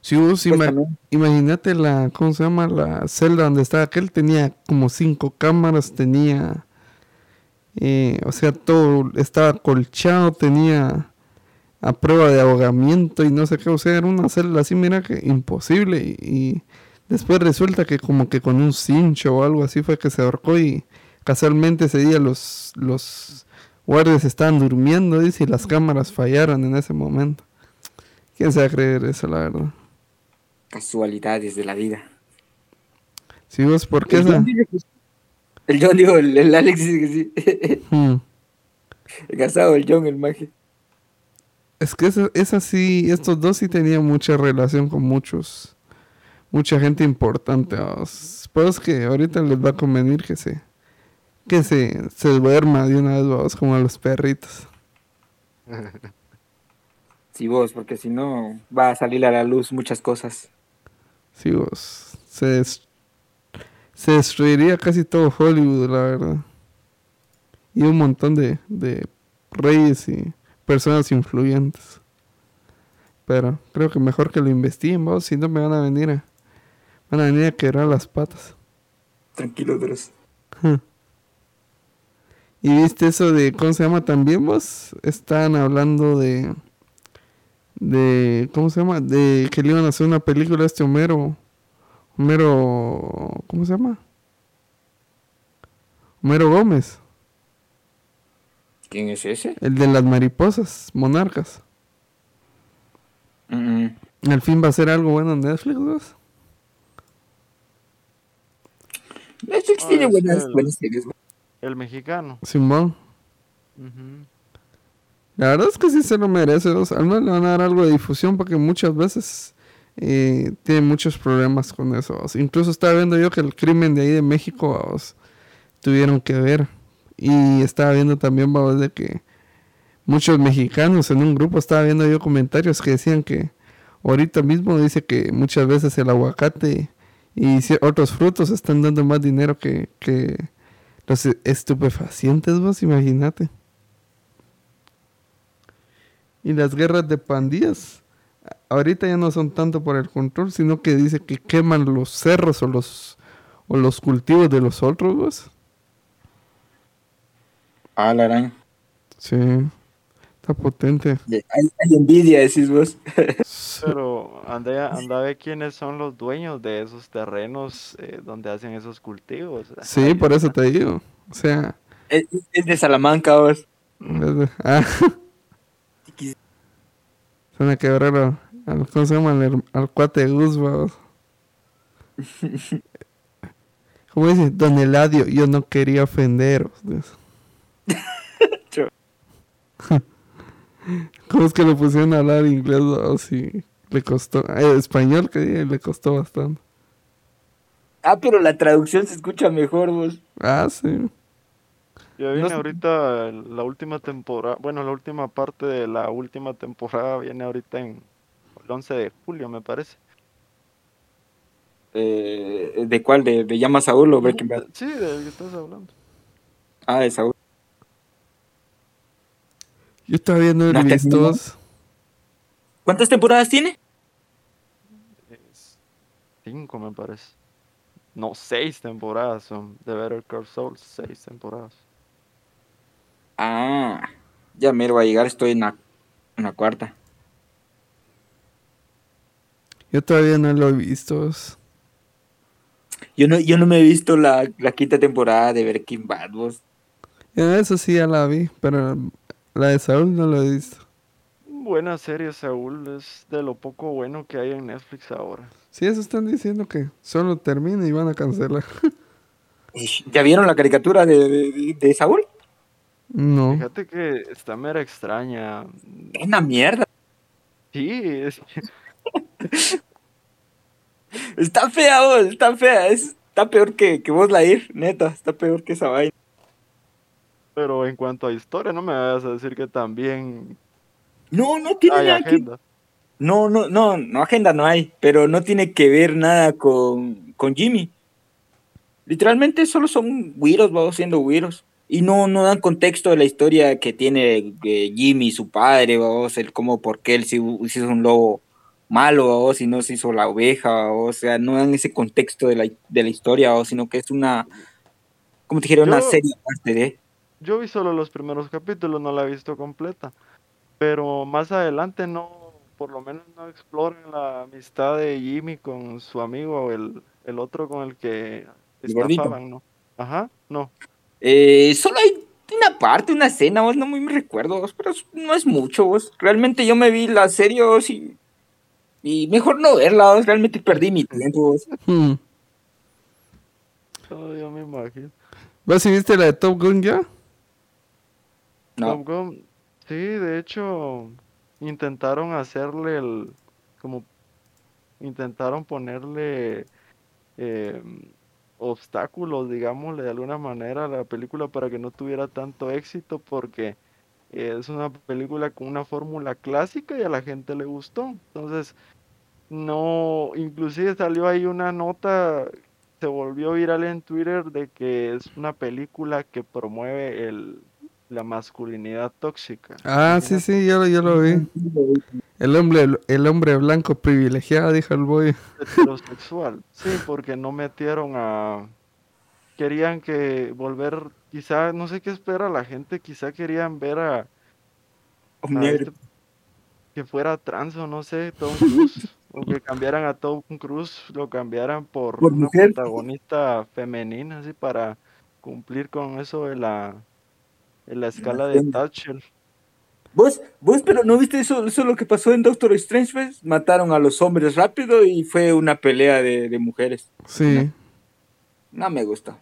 Sí, vos
Pues
ima-
también.
imagínate la, ¿cómo se llama? La celda donde estaba aquel, tenía como cinco cámaras, tenía, eh, o sea, todo estaba colchado, tenía a prueba de ahogamiento y no sé qué, o sea, era una celda así, mira que imposible y, y después resulta que como que con un cincho o algo así fue que se ahorcó y casualmente ese día los, los guardias estaban durmiendo, dice, y las cámaras fallaron en ese momento. ¿Quién se va a creer eso, la verdad?
Casualidades de la vida.
Sí, vos, ¿por qué
El? John dice que sí. El John dijo, el, el Alex dice que sí.
Hmm.
el casado, el John, el maje.
Es que esa, esa sí, estos dos sí tenían mucha relación con muchos, mucha gente importante. Pues es que ahorita les va a convenir que se, que se, se duerma de una vez, vamos, como a los perritos.
Sí, vos, porque si no va a salir a la luz muchas cosas.
Sí, vos, se, des- se destruiría casi todo Hollywood, la verdad. Y un montón de, de reyes y personas influyentes. Pero creo que mejor que lo investiguen, vos, si no me van a venir a, van a venir a quebrar las patas.
Tranquilo, Dross.
¿Y viste eso de, cómo se llama también vos? Estaban hablando de, de, ¿cómo se llama? De que le iban a hacer una película a este Homero, Homero, ¿cómo se llama? Homero Gómez,
¿Quién es ese?
el de las mariposas, monarcas.
Mm, mm.
Al fin va a ser algo bueno en Netflix, vos.
Netflix
Ah,
tiene
es
buenas, buenas series.
El mexicano.
Simón.
Ujú.
La verdad es que sí se lo merece, vos. al menos le van a dar algo de difusión porque muchas veces eh, tiene muchos problemas con eso. Incluso estaba viendo yo que el crimen de ahí de México tuvieron que ver. Y estaba viendo también vos, de que muchos mexicanos en un grupo, estaba viendo yo comentarios que decían que ahorita mismo dice que muchas veces el aguacate y otros frutos están dando más dinero que, que los estupefacientes, vos, imagínate. Y las guerras de pandillas ahorita ya no son tanto por el control, sino que dice que queman los cerros o los o los cultivos de los otros, vos.
Ah, la araña.
Sí. Está potente.
Hay, hay envidia, decís vos.
Pero anda, anda a ver quiénes son los dueños de esos terrenos eh, donde hacen esos cultivos.
Sí,
Ay,
por eso te digo. O sea,
Es, es de Salamanca, vos.
es de- ah, se van a quebrar al, al- ¿cómo se llama? Al, cuate vamos. ¿Cómo dice? Don Eladio, yo no quería ofenderos. ¿Cómo es que le pusieron a hablar inglés? Así le costó. eh, español que le costó bastante.
Ah, pero la traducción se escucha mejor, vos.
Ah, sí.
Ya viene
sé.
ahorita la última temporada, bueno, la última parte de la última temporada viene ahorita en el 11 de julio, me parece.
Eh, ¿De cuál? ¿De, de Llama Saúl o Breaking Bad?
Sí, del que estás hablando.
Ah, de Saúl.
Yo todavía no he
¿La
visto.
terminó? ¿Cuántas temporadas tiene?
Es cinco, me parece. No, seis temporadas son. De Better Call Saul, seis temporadas.
Ah, ya me va a llegar, estoy en la, en la cuarta.
Yo todavía no lo he visto.
Yo no, yo no me he visto la, la quinta temporada de Breaking Bad, vos.
Eso sí ya la vi, pero la de Saúl no lo he visto.
Buena serie, Saúl. Es de lo poco bueno que hay en Netflix ahora.
Sí, eso están diciendo que solo termina y van a cancelar.
¿Ya vieron la caricatura de, de, de Saúl?
No.
Fíjate que está mera extraña.
Es una mierda.
Sí, es
Está fea, vos, está fea. Es, está peor que, que vos la ir, neta. Está peor que esa vaina.
Pero en cuanto a historia, no me vayas a decir que también
No, no tiene
hay
nada que...
agenda.
No, no, no, no, agenda no hay, pero no tiene que ver nada con, con Jimmy. Literalmente solo son güiros, vamos siendo güiros. Y no, no dan contexto de la historia que tiene eh, Jimmy, su padre, vamos, el cómo, por qué él se, se hizo un lobo malo, vamos, y no se hizo la oveja, o sea, no dan ese contexto de la, de la historia, o sino que es una, como te dijeron, una serie aparte de...
Yo vi solo los primeros capítulos, no la he visto completa. Pero más adelante no, por lo menos no exploran la amistad de Jimmy con su amigo, el, el otro con el que
El gordito.
estafaban, ¿no? Ajá, no.
Eh, solo hay una parte, una escena, vos no muy me recuerdo, vos, pero no es mucho, vos. Realmente yo me vi la serie vos, y, y mejor no verla, vos. realmente perdí mi tiempo. vos.
Hmm.
Oh, yo me imagino.
¿Vas y viste la de Top Gun ya?
No,
sí, de hecho, intentaron hacerle el, como, intentaron ponerle eh, obstáculos, digámosle de alguna manera, a la película para que no tuviera tanto éxito, porque eh, es una película con una fórmula clásica y a la gente le gustó. Entonces, no, inclusive salió ahí una nota, se volvió viral en Twitter de que es una película que promueve el, la masculinidad tóxica.
Ah, sí, sí, yo, lo- yo lo vi. El hombre, el hombre blanco privilegiado, dijo el boy.
heterosexual. Sí, porque no metieron a... Querían que volver, quizá, no sé qué espera la gente, quizá querían ver a, este- que fuera trans o no sé, Tom Cruise, o que cambiaran a Tom Cruise, lo cambiaran por,
Por
una
mujer.
protagonista femenina, así para cumplir con eso de la, de la escala de. Thatcher.
Vos, vos, pero ¿no viste eso, eso lo que pasó en Doctor Strange? pues? Mataron a los hombres rápido y fue una pelea de, de mujeres.
Sí.
No me gustó.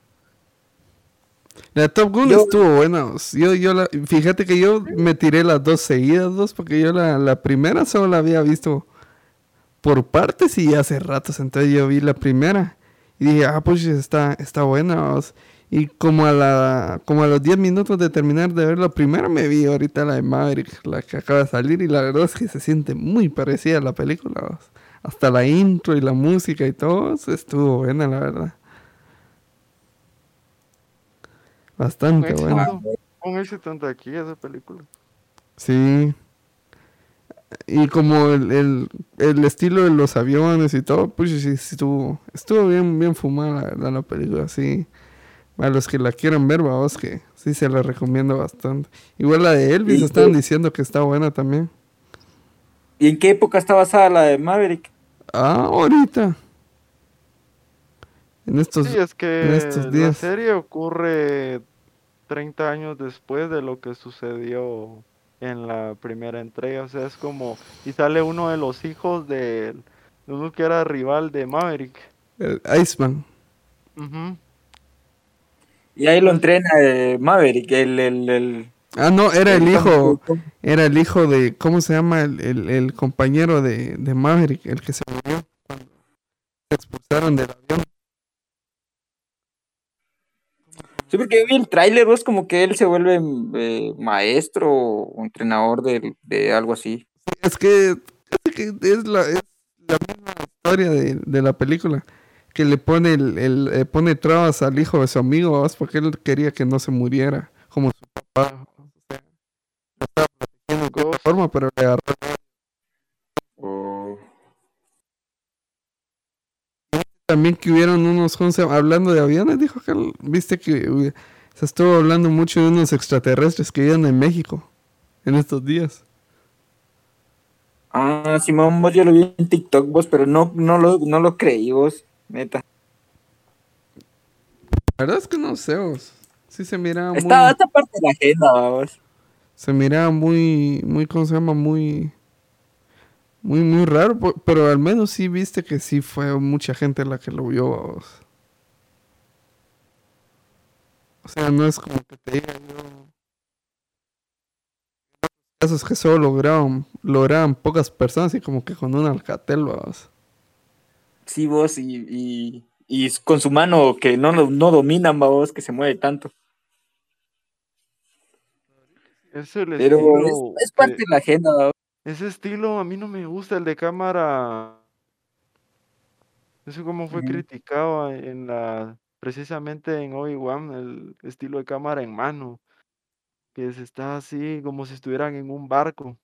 La Top Gun
Yo-
estuvo buena. Yo, yo la, fíjate que yo me tiré las dos seguidas, dos, porque yo la, la primera solo la había visto por partes y hace ratos. Entonces yo vi la primera y dije, ah, pues está, está buena. os. Y como a, la, como a los 10 minutos de terminar de ver la primera, me vi ahorita la de Maverick, la que acaba de salir. Y la verdad es que se siente muy parecida a la película. Hasta la intro y la música y todo, estuvo buena, la verdad. Bastante
Con
buena.
con éxito en taquilla esa película.
Sí. Y como el, el, el estilo de los aviones y todo, pues sí, sí, estuvo, estuvo bien, bien fumada la, la película, sí. A los que la quieran ver, vamos, que sí se la recomiendo bastante. Igual la de Elvis,
¿Y
estaban
qué?
diciendo que está buena también.
¿Y en qué época está basada la de Maverick?
Ah, ahorita. En estos...
Sí, es
en
que
estos
la
días.
serie ocurre 30 años después de lo que sucedió en la primera entrega. O sea, es como. Y sale uno de los hijos de, de uno que era rival de Maverick.
El Iceman.
Ujú.
Y ahí lo entrena eh, Maverick, el, el, el,
Ah, no, era el hijo,
¿cómo-
era el hijo de, ¿cómo se llama? El, compañero de, de Maverick, el que se murió cuando se expulsaron del avión.
Sí, porque vi el tráiler, es como que él se vuelve eh, maestro o entrenador de, de algo así.
Es que, es, que es la, es la misma historia de, de la película, que le pone el, el- eh, pone trabas al hijo de su amigo, ¿vas? porque él quería que no se muriera, como su papá. O sea, lo estaba protegiendo de otra forma, pero le agarró
O-
también que hubieron unos, hablando de aviones, dijo que viste que se estuvo hablando mucho de unos extraterrestres que viven en México en estos días.
Ah, Simón, vos yo lo vi en TikTok, vos, pero no, no, lo, no lo creí, vos, neta.
La verdad es que no sé, vos. Sí se miraba muy,
Está esta parte de la agenda, vos.
se miraba muy, muy, ¿cómo se llama? Muy, muy, muy raro, pero al menos sí viste que sí fue mucha gente la que lo vio, vos. O sea, no es como que te diga yo. Casos que solo lograban, lograban pocas personas y como que con un alcatel, vos.
Y, y, y con su mano que no, no dominan, vos, que se mueve tanto.
Es el
Pero
estilo.
es, es parte de la agenda.
Ese estilo a mí no me gusta, el de cámara. Eso como fue criticado en la, precisamente en Obi-Wan, el estilo de cámara en mano, que se está así como si estuvieran en un barco.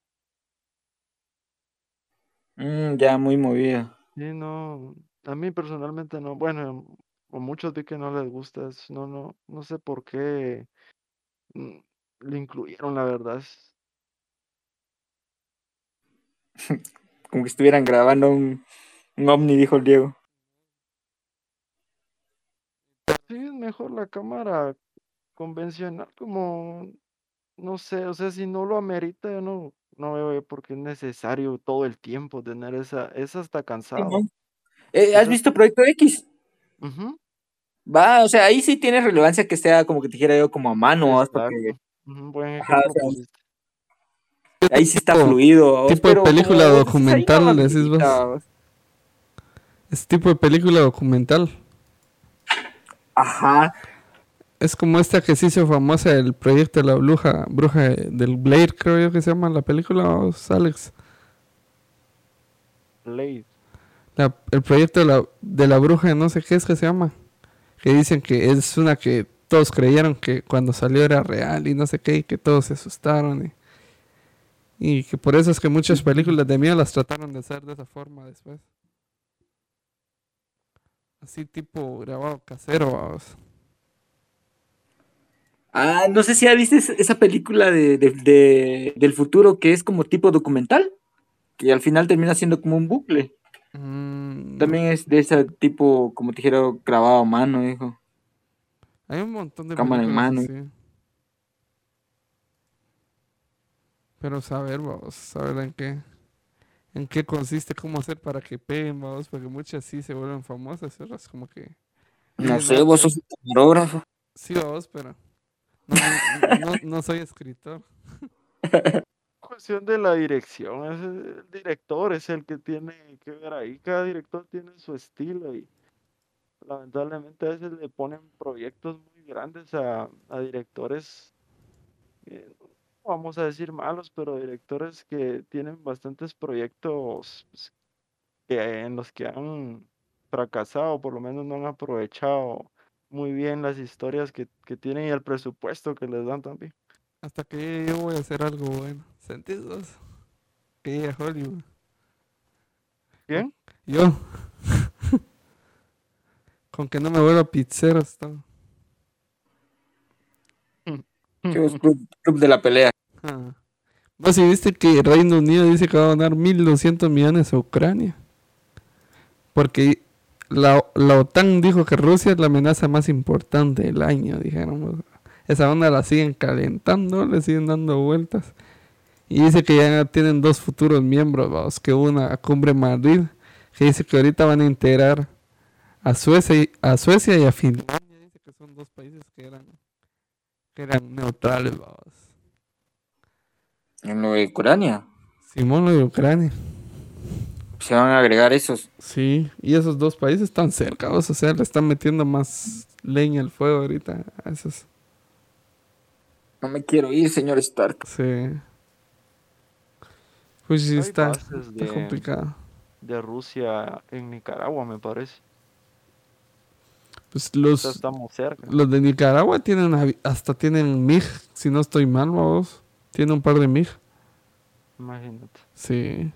Mm, ya, muy movida.
Sí, no, a mí personalmente no, bueno, a muchos vi que no les gusta, es- no, no, no sé por qué mm, lo incluyeron, la verdad. es-
Como que estuvieran grabando un, un ovni, dijo el Diego.
Sí, es mejor la cámara convencional, como, no sé, o sea, si no lo amerita, yo no, no veo por qué es necesario todo el tiempo tener esa, es hasta cansado.
Eh, ¿Has
Esa-
visto Proyecto X? Va, o sea, ahí sí tiene relevancia que sea como que te dijera yo como a mano, ahí sí está
Tipo-
fluido.
tipo de película
como ahí no
documental, decís. Es tipo de película documental.
Ajá.
Es como esta que se hizo famosa, el proyecto de la bruja, bruja del Blade, creo yo que se llama la película, ¿o, Alex.
Blade.
La- el proyecto de la, de la bruja, no sé qué es que se llama. Que dicen que es una que todos creyeron que cuando salió era real y no sé qué, y que todos se asustaron. Y, y que por eso es que muchas películas de miedo las trataron de hacer de esa forma después. Así tipo grabado casero, vamos.
Ah, no sé si ya viste es- esa película de, de- de- del futuro que es como tipo documental, que al final termina siendo como un bucle.
Mm,
También es de ese tipo, como te dijera, grabado a mano, hijo.
Hay un montón de
Cámara en mano.
así. Pero saber, vamos, saber en qué, en qué consiste, cómo hacer para que peguen, vamos, porque muchas sí se vuelven famosas, otras como que
No sé, vos sos un camarógrafo.
sí, vamos, pero no, soy escritor.
Cuestión de la dirección, es el director es el que tiene que ver ahí, cada director tiene su estilo y lamentablemente a veces le ponen proyectos muy grandes a, a directores, eh, vamos a decir malos, pero directores que tienen bastantes proyectos pues, que, en los que han fracasado, por lo menos no han aprovechado muy bien las historias que, que tienen y el presupuesto que les dan también.
Hasta que yo voy a hacer algo bueno. ¿Sentís vos? que llegue a Hollywood.
¿Quién?
Yo. Con que no me vuelva pizzero está.
Chivos, club, club de la pelea.
Ah. Vos sí viste que Reino Unido dice que va a donar 1.200 millones a Ucrania. Porque la, la OTAN dijo que Rusia es la amenaza más importante del año, dijeron. Esa onda la siguen calentando, le siguen dando vueltas. Y dice que ya tienen dos futuros miembros, vamos, que una cumbre Madrid, que dice que ahorita van a integrar a Suecia y a, Suecia y a Finlandia. Dice que son dos países que eran, que eran neutrales, vamos.
En lo de Ucrania.
Simón, lo de Ucrania.
Se van a agregar esos.
Sí, y esos dos países están cerca, o sea, le están metiendo más leña al fuego ahorita a esos.
No me quiero ir, señor Stark.
Sí. Pues sí, está,
bases
está
de-
complicado.
De Rusia en Nicaragua, me parece.
Pues los,
estamos cerca.
los de Nicaragua tienen hasta tienen MIG, si no estoy mal, vamos. Tiene un par de MIG.
Imagínate.
Sí.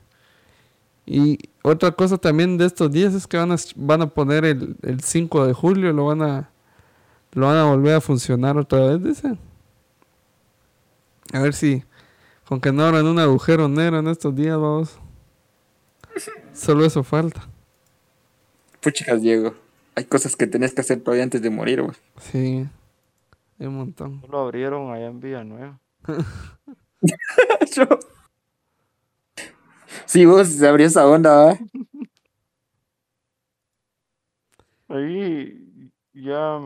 Y otra cosa también de estos días es que van a, van a poner el, el 5 de julio, lo van a lo van a volver a funcionar otra vez, dicen. A ver si con que no abran un agujero negro en estos días, vamos. Solo eso falta.
Puchicas, Diego. Hay cosas que tenés que hacer todavía antes de morir, güey.
Sí. Hay un montón.
Lo abrieron allá en Villanueva.
Yo- Sí, vos se abrió esa onda, ¿va?
Ahí ya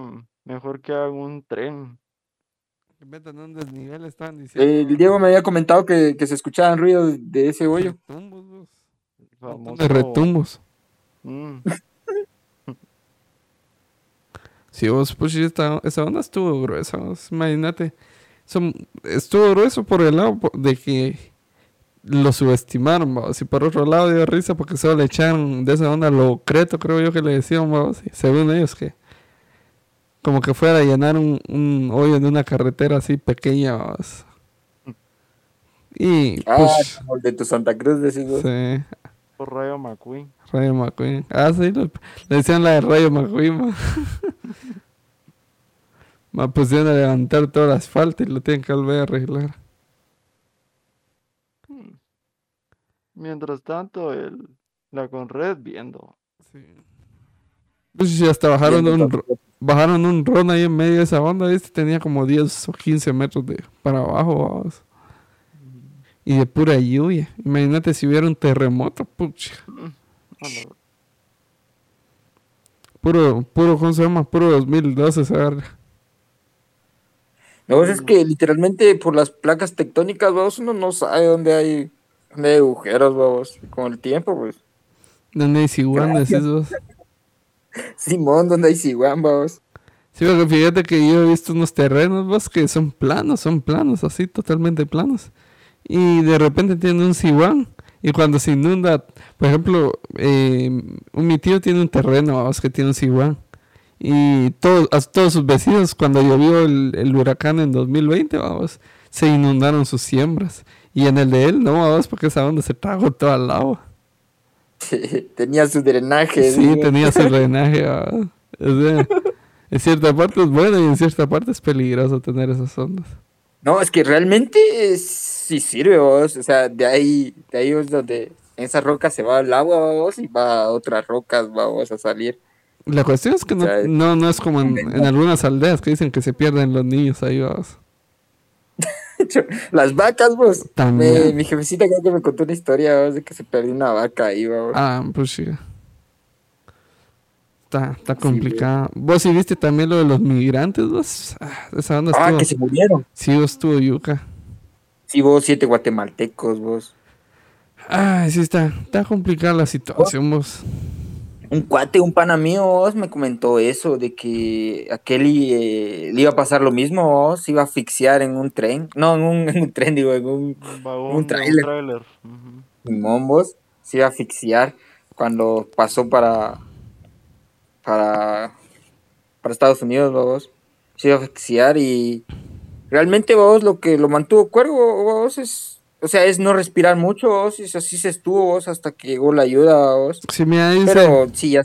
mejor que hagan un tren.
Que metan un desnivel, estaban diciendo.
Eh, El Diego me había comentado que, que se escuchaban ruidos de ese hoyo.
Retumbos, de retumbos.
Mm,
Sí, vos, pues sí, esta- esa onda estuvo gruesa, vos, imagínate. Eso- estuvo grueso por el lado de que lo subestimaron, vos, y por otro lado dio risa porque solo le echaron de esa onda lo creto, creo yo que le decían, y según ellos que como que fuera a llenar un, un hoyo en una carretera así pequeña. Y
Ah,
pues,
como el de tu Santa Cruz, decís vos.
sí,
por Rayo McQueen.
Rayo McQueen. Ah, sí, lo- le decían la de Rayo McQueen. Ma, pusieron a levantar todo el asfalto y lo tienen que volver a arreglar.
Mientras tanto, el, la Conred viendo.
Pues sí, hasta bajaron
Bien,
un, ro- bajaron un ron ahí en medio de esa onda, ¿viste? Tenía como 10 o 15 metros de para abajo, vamos. Y de pura lluvia. Imagínate si hubiera un terremoto, pucha.
La-
Puro, puro, ¿cómo se llama? Puro 2012 se agarra.
No, es que literalmente por las placas tectónicas, vamos, uno no sabe dónde hay, hay agujeros, vamos. Con el tiempo, pues.
¿Dónde hay Siguan, decís vos?
Simón, ¿dónde hay Siguan, vamos?
Sí, porque fíjate que yo he visto unos terrenos, vos, que son planos, son planos, así, totalmente planos. Y de repente tienen un siguán. Y cuando se inunda, por ejemplo, eh, un, mi tío tiene un terreno, vamos, que tiene un siguán. Y todos, a todos sus vecinos, cuando llovió el, el huracán en 2020, vamos, se inundaron sus siembras. Y en el de él, no, vamos, porque esa onda se tragó toda el agua.
Tenía su drenaje.
Sí,
digo.
tenía su drenaje. O sea, en cierta parte es bueno y en cierta parte es peligroso tener esas ondas.
No, es que realmente sí sirve, vos. O sea, de ahí, de ahí es donde en esas rocas se va el agua, vos, y va a otras rocas, vamos a salir.
La cuestión es que no, no, no es como en, en algunas aldeas que dicen que se pierden los niños ahí, vamos.
Las vacas, vos.
También.
Me- mi jefecita creo que me contó una historia, vos, de que se perdió una vaca ahí, vamos.
Ah, pues sí. Está, está complicado. ¿Vos sí viste también lo de los migrantes, vos? Ah, esa
Ah,
estuvo...
que se murieron.
Sí, vos estuvo yuca.
Sí, vos, siete guatemaltecos, vos.
Ay, sí está, está complicada la situación, vos.
Un cuate, un pana mío, vos, me comentó eso, de que a Kelly eh, le iba a pasar lo mismo, vos, se iba a asfixiar en un tren. No, en un, en un tren, digo, en un
Un vagón,
tráiler.
Ujú.
Simón, vos, se iba a asfixiar cuando pasó para, para, para Estados Unidos, vos. Se iba a asfixiar y realmente, vos, lo que lo mantuvo cuervo, vos, es o sea, es no respirar mucho, vos, y así se estuvo vos hasta que llegó la ayuda, vos.
Sí, mira, dice,
Pero sí, ya,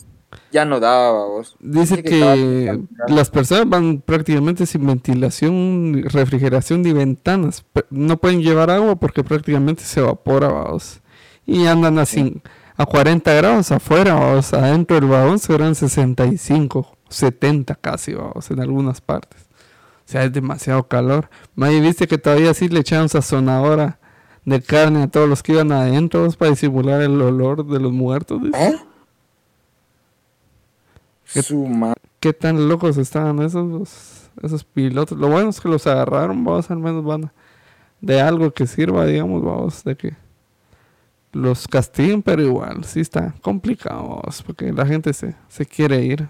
ya no daba, vos.
dice
que
las personas van prácticamente sin ventilación, refrigeración ni ventanas. No pueden llevar agua porque prácticamente se evapora, vamos. Y andan así a 40 grados afuera, vamos. Adentro del vagón serán 65, 70 casi, vamos, en algunas partes. O sea, es demasiado calor. May, viste que todavía sí le echaron sazonadora de carne a todos los que iban adentro para disimular el olor de los muertos.
¿Eh? Su
qué tan locos estaban esos los- esos pilotos. Lo bueno es que los agarraron, vamos, al menos van de algo que sirva, digamos, vamos, de que los castiguen, pero igual, sí está complicado, vamos, porque la gente se, se quiere ir,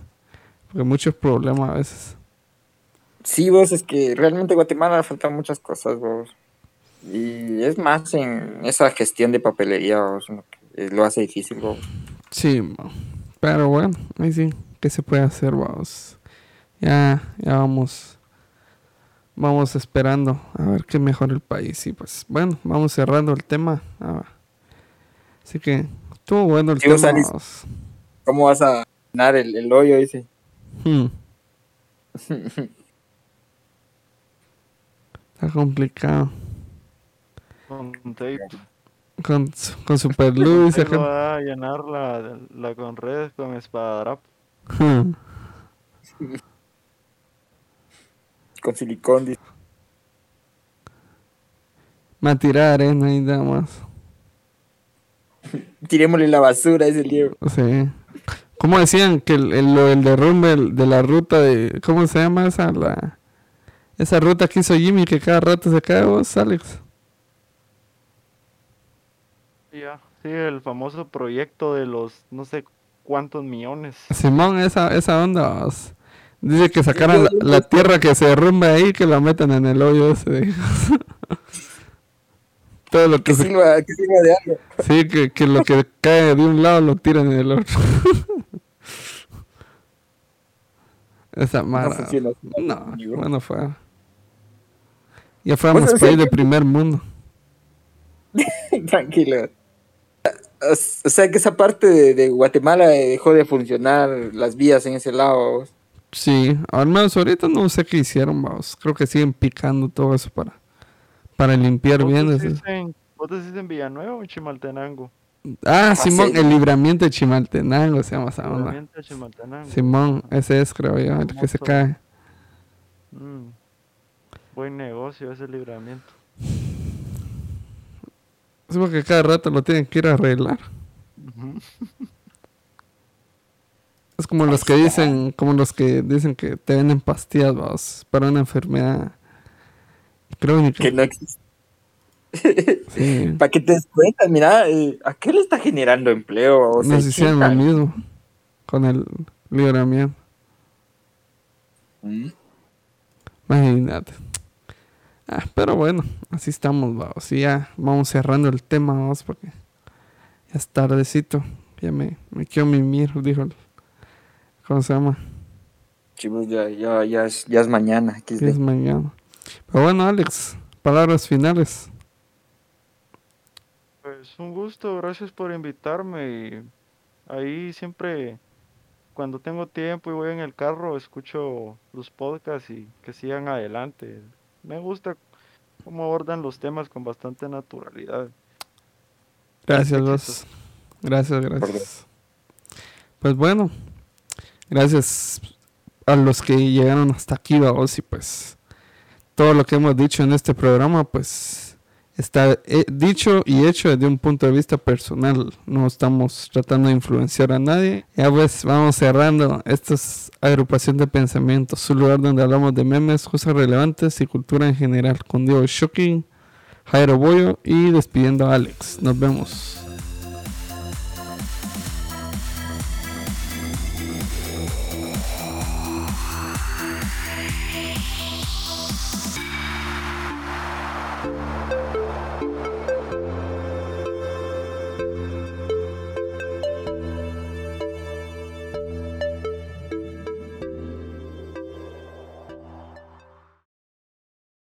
porque muchos problemas a veces.
Sí, vos, es que realmente Guatemala faltan muchas cosas, vos. Y es más en esa gestión de papelería, vos, lo hace difícil, vos.
Sí, pero bueno, ahí sí, ¿qué se puede hacer, vamos? Ya, ya vamos, vamos esperando a ver qué mejora el país. Y pues, bueno, vamos cerrando el tema. Ah, así que estuvo bueno el
Sí,
tema. Vamos.
¿Cómo vas a llenar el, el hoyo, dice?
Hmm. Está complicado.
Con tape.
Con, su- con
lo
acá.
va a llenar la, la con redes con espadadrap.
Hmm.
Con silicón, dice.
Me va a tirar arena y nada más.
Tirémosle la basura, dice el Diego.
Sí. ¿Cómo decían que el, el, lo del derrumbe el- de la ruta de. ¿Cómo se llama esa? La, esa ruta que hizo Jimmy que cada rato se cae vos, Alex.
Ya. Sí, el famoso proyecto de los no sé cuántos millones.
Simón, esa, esa onda. Dice que sacaran la, la tierra que se derrumbe ahí que la metan en el hoyo ese. Todo lo que
Que
se
sirva, que sirva de algo.
Sí, que, que lo que cae de un lado lo tiran en el otro. Esa mara.
así,
No,
amigo.
bueno, fue. Ya fuéramos
Pues,
país de primer mundo.
Tranquilo. O sea que esa parte de, de Guatemala eh, dejó de funcionar las vías en ese lado. vos.
Sí, al menos ahorita no sé qué hicieron, vamos. Creo que siguen picando todo eso para, para limpiar
¿Vos
bien.
en, ¿Vos decís en Villanueva o en Chimaltenango?
Ah, Simón,
sí.
el libramiento de Chimaltenango se llama esa onda.
Libramiento de Chimaltenango.
Simón, ese es, creo yo, el que se cae.
Mm. Buen negocio ese libramiento.
Es porque cada rato lo tienen que ir a arreglar. Es como los que dicen, como los que dicen que te venden pastillas vamos, para una enfermedad crónica.
Que no existe.
Sí.
Para que te des cuenta, mira, eh, ¿a qué le está generando empleo? O
Nos hicieron lo mismo con el libramiento.
Mm.
Imagínate. Ah, pero bueno, así estamos, vamos. Y ya vamos cerrando el tema, vamos, porque ya es tardecito. Ya me, me quiero mimir, dijo el- ¿Cómo se llama?
Chicos, ya, ya, ya, es, ya es mañana. XD.
Que es mañana. Pero bueno, Alex, palabras finales.
Pues un gusto, gracias por invitarme. Y ahí siempre, cuando tengo tiempo y voy en el carro, escucho los podcasts y que sigan adelante. Me gusta cómo abordan los temas con bastante naturalidad.
Gracias, vos. Gracias, gracias. Pues bueno, gracias a los que llegaron hasta aquí, vos, y pues todo lo que hemos dicho en este programa, pues está eh, dicho y hecho desde un punto de vista personal. No estamos tratando de influenciar a nadie. Ya pues vamos cerrando. Esta es agrupación de pensamientos, su lugar donde hablamos de memes, cosas relevantes y cultura en general. Con Diego Shocking, Jairo Boyo y despidiendo a Alex. Nos vemos.